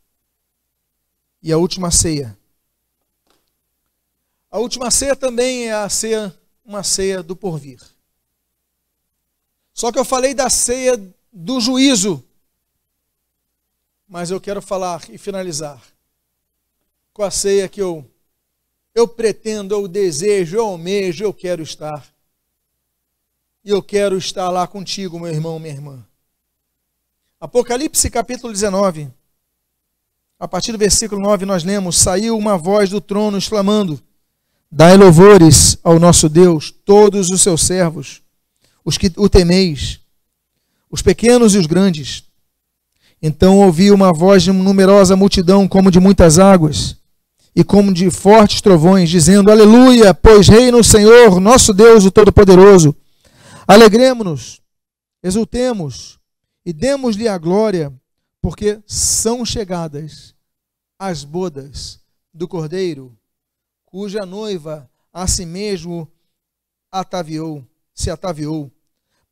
E a última ceia. A última ceia também é a ceia, uma ceia do porvir. Só que eu falei da ceia do juízo. Mas eu quero falar e finalizar com a ceia que eu eu pretendo, eu desejo, eu almejo, eu quero estar. E eu quero estar lá contigo, meu irmão, minha irmã. Apocalipse capítulo 19. A partir do versículo 9 nós lemos: Saiu uma voz do trono exclamando: Dai louvores ao nosso Deus, todos os seus servos, os que o temeis, os pequenos e os grandes. Então ouvi uma voz de numerosa multidão, como de muitas águas, e como de fortes trovões, dizendo: Aleluia, pois reina o Senhor, nosso Deus, o Todo-Poderoso. Alegremos-nos, exultemos e demos-lhe a glória, porque são chegadas as bodas do Cordeiro, cuja noiva a si mesmo ataviou, se ataviou,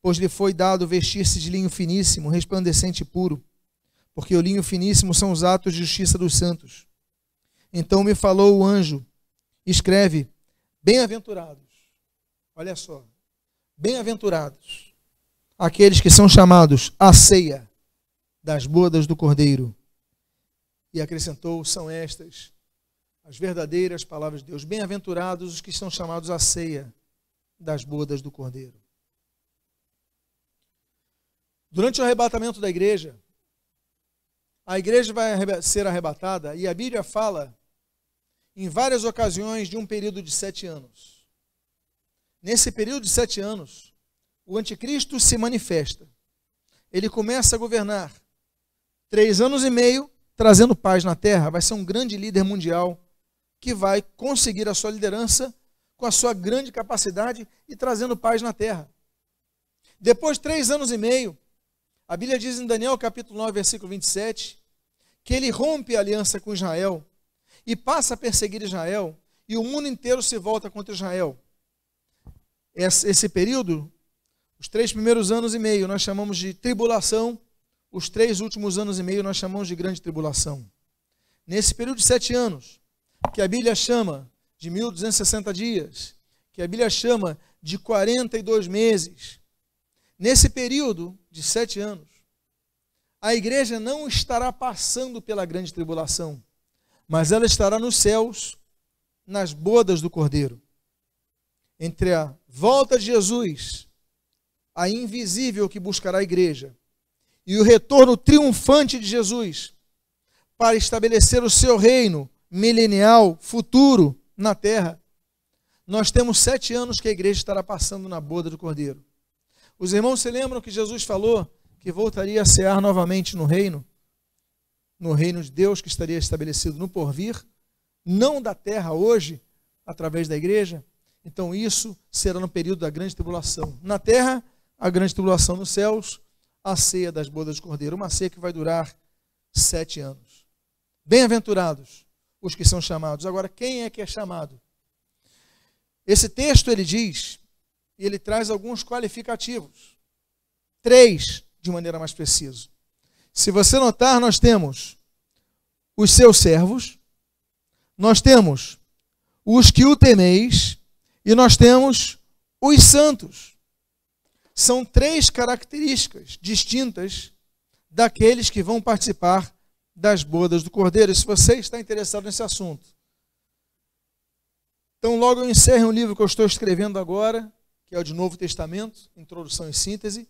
pois lhe foi dado vestir-se de linho finíssimo, resplandecente e puro, porque o linho finíssimo são os atos de justiça dos santos. Então me falou o anjo, escreve: Bem-aventurados, olha só, bem-aventurados aqueles que são chamados à ceia das bodas do Cordeiro. E acrescentou: são estas as verdadeiras palavras de Deus. Bem-aventurados os que são chamados à ceia das bodas do Cordeiro. Durante o arrebatamento da igreja, a igreja vai ser arrebatada e a Bíblia fala em várias ocasiões de um período de sete anos. Nesse período de sete anos, o anticristo se manifesta. Ele começa a governar três anos e meio, trazendo paz na terra. Vai ser um grande líder mundial que vai conseguir a sua liderança com a sua grande capacidade e trazendo paz na terra. Depois de três anos e meio, a Bíblia diz em Daniel capítulo 9, versículo 27, que ele rompe a aliança com Israel e passa a perseguir Israel, e o mundo inteiro se volta contra Israel. Esse período, os três primeiros anos e meio, nós chamamos de tribulação, os três últimos anos e meio nós chamamos de grande tribulação. Nesse período de sete anos, que a Bíblia chama de 1260 dias, que a Bíblia chama de 42 meses, nesse período de sete anos, a igreja não estará passando pela grande tribulação mas ela estará nos céus, nas bodas do Cordeiro. Entre a volta de Jesus, a invisível que buscará a igreja, e o retorno triunfante de Jesus para estabelecer o seu reino milenial, futuro, na terra. Nós temos sete anos que a igreja estará passando na boda do Cordeiro. Os irmãos se lembram que Jesus falou que voltaria a cear novamente no reino? No reino de Deus que estaria estabelecido no porvir, não da terra hoje, através da igreja. Então isso será no período da grande tribulação. Na terra, a grande tribulação nos céus, a ceia das bodas do cordeiro, uma ceia que vai durar sete anos. Bem-aventurados os que são chamados. Agora, quem é que é chamado? Esse texto ele diz, ele traz alguns qualificativos. Três, de maneira mais precisa. Se você notar, nós temos os seus servos, nós temos os que o temeis e nós temos os santos. São três características distintas daqueles que vão participar das bodas do Cordeiro. se você está interessado nesse assunto, então logo eu encerro um livro que eu estou escrevendo agora, que é o de Novo Testamento, Introdução e Síntese.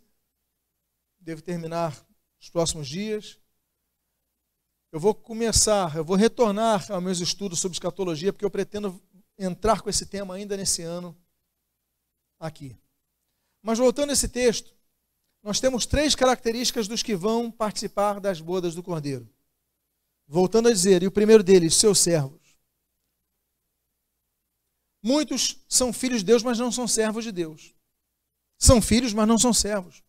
Devo terminar nos próximos dias. Eu vou começar, eu vou retornar aos meus estudos sobre escatologia, porque eu pretendo entrar com esse tema ainda nesse ano aqui. Mas voltando a esse texto, nós temos três características dos que vão participar das bodas do Cordeiro. Voltando a dizer, e o primeiro deles, seus servos. Muitos são filhos de Deus, mas não são servos de Deus. São filhos, mas não são servos.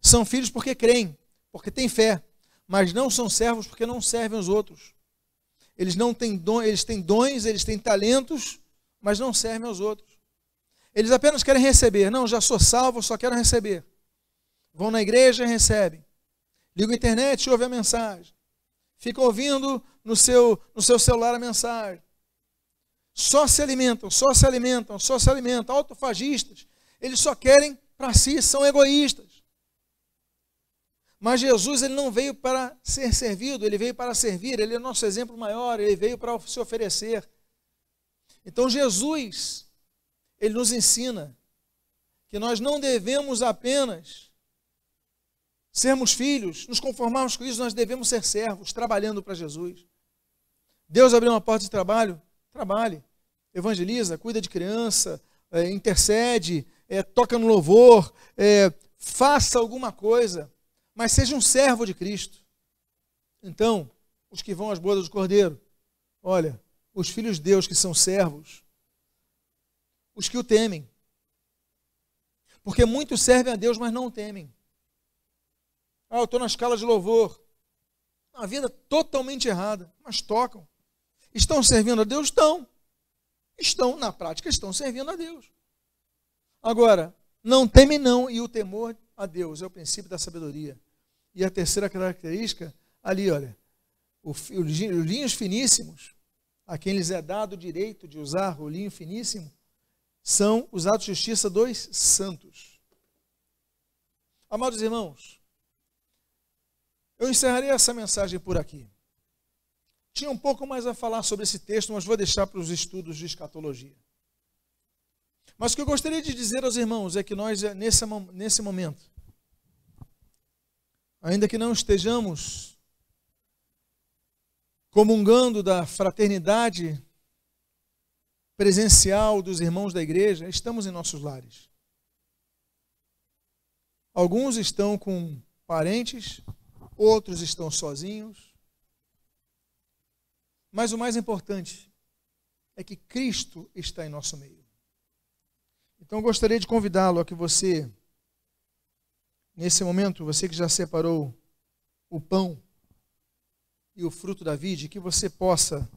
São filhos porque creem, porque têm fé, mas não são servos porque não servem os outros. Eles não têm dons, eles têm dons, eles têm talentos, mas não servem aos outros. Eles apenas querem receber. Não, já sou salvo, só quero receber. Vão na igreja e recebem. Ligam a internet e ouvem a mensagem. Ficam ouvindo no seu, no seu celular a mensagem. Só se alimentam, só se alimentam, só se alimentam. Autofagistas. Eles só querem para si, são egoístas. Mas Jesus ele não veio para ser servido, ele veio para servir, ele é nosso exemplo maior, ele veio para se oferecer. Então Jesus, ele nos ensina que nós não devemos apenas sermos filhos, nos conformarmos com isso, nós devemos ser servos, trabalhando para Jesus. Deus abriu uma porta de trabalho, trabalhe. Evangeliza, cuida de criança, é, intercede, é, toca no louvor, é, faça alguma coisa, mas seja um servo de Cristo. Então, os que vão às bodas do Cordeiro, olha, os filhos de Deus que são servos, os que o temem. Porque muitos servem a Deus, mas não o temem. Ah, eu estou na escala de louvor. Uma vida totalmente errada, mas tocam. Estão servindo a Deus? Estão. Estão, na prática, estão servindo a Deus. Agora, não temem não, e o temor a Deus é o princípio da sabedoria. E a terceira característica, ali, olha, os linhos finíssimos, a quem lhes é dado o direito de usar o linho finíssimo, são os atos de justiça dos santos. Amados irmãos, eu encerrarei essa mensagem por aqui. Tinha um pouco mais a falar sobre esse texto, mas vou deixar para os estudos de escatologia. Mas o que eu gostaria de dizer aos irmãos é que nós, nesse, nesse momento, ainda que não estejamos comungando da fraternidade presencial dos irmãos da igreja, estamos em nossos lares. Alguns estão com parentes, outros estão sozinhos. Mas o mais importante é que Cristo está em nosso meio. Então gostaria de convidá-lo a que você, nesse momento, você que já separou o pão e o fruto da vide, que você possa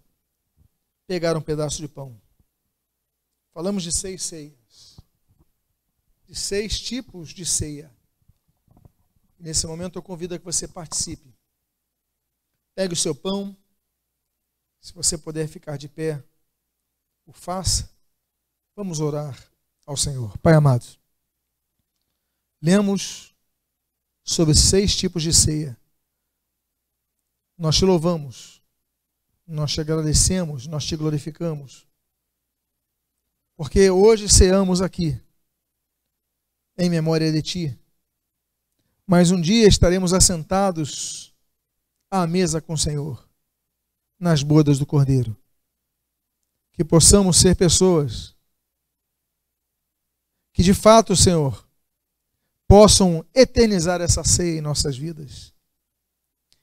pegar um pedaço de pão. Falamos de seis ceias, de seis tipos de ceia. Nesse momento eu convido a que você participe. Pegue o seu pão, se você puder ficar de pé, o faça. Vamos orar ao Senhor. Pai amado, lemos sobre seis tipos de ceia nós te louvamos, nós te agradecemos, nós te glorificamos. Porque hoje ceamos aqui, em memória de Ti. Mas um dia estaremos assentados à mesa com o Senhor, nas bodas do Cordeiro. Que possamos ser pessoas que de fato, Senhor, possam eternizar essa ceia em nossas vidas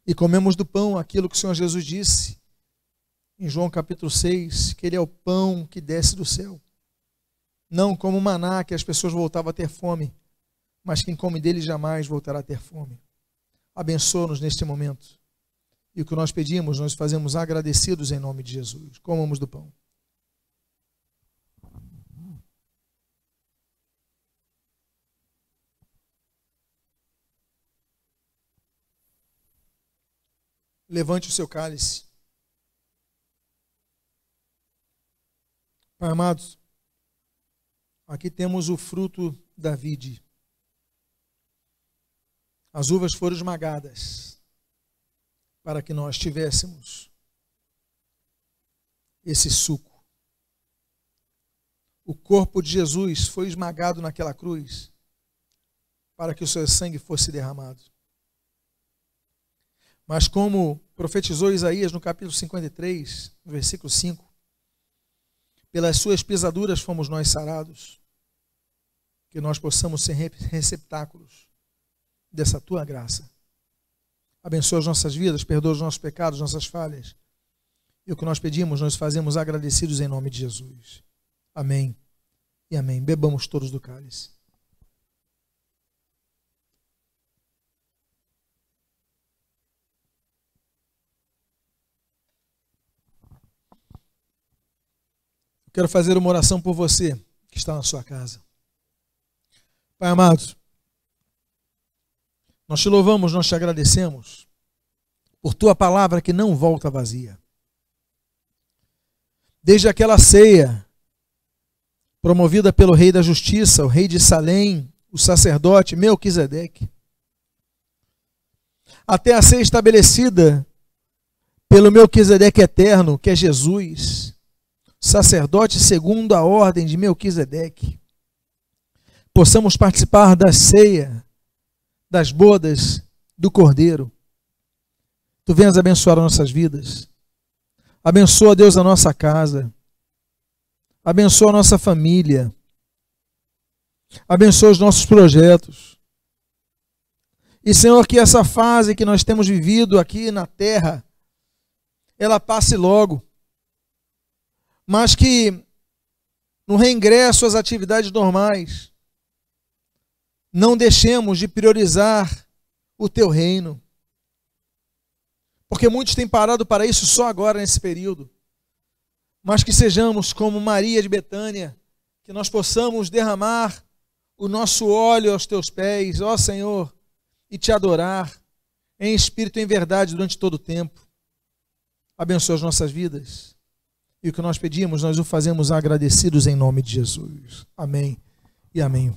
e comemos do pão aquilo que o Senhor Jesus disse em João capítulo 6, que ele é o pão que desce do céu. Não como maná que as pessoas voltavam a ter fome, mas quem come dele jamais voltará a ter fome. Abençoa-nos neste momento. E o que nós pedimos, nós fazemos agradecidos em nome de Jesus. Comamos do pão. Levante o seu cálice. Pai amados, aqui temos o fruto da vide. As uvas foram esmagadas para que nós tivéssemos esse suco. O corpo de Jesus foi esmagado naquela cruz para que o seu sangue fosse derramado. Mas como profetizou Isaías no capítulo 53, versículo 5, pelas suas pisaduras fomos nós sarados, que nós possamos ser receptáculos dessa tua graça. Abençoa as nossas vidas, perdoa os nossos pecados, nossas falhas. E o que nós pedimos, nós fazemos agradecidos em nome de Jesus. Amém e amém. Bebamos todos do cálice. Quero fazer uma oração por você que está na sua casa. Pai amado, nós te louvamos, nós te agradecemos por tua palavra que não volta vazia. Desde aquela ceia promovida pelo Rei da Justiça, o Rei de Salém, o sacerdote Melquisedeque, até a ceia estabelecida pelo Melquisedeque eterno, que é Jesus sacerdote segundo a ordem de Melquisedeque. possamos participar da ceia, das bodas do Cordeiro. Tu venhas abençoar nossas vidas. Abençoa, Deus, a nossa casa. Abençoa a nossa família. Abençoa os nossos projetos. E, Senhor, que essa fase que nós temos vivido aqui na terra, ela passe logo. Mas que no reingresso às atividades normais, não deixemos de priorizar o teu reino. Porque muitos têm parado para isso só agora nesse período. Mas que sejamos como Maria de Betânia, que nós possamos derramar o nosso óleo aos teus pés, ó Senhor, e te adorar em espírito e em verdade durante todo o tempo. Abençoa as nossas vidas. E o que nós pedimos, nós o fazemos agradecidos em nome de Jesus. Amém e amém.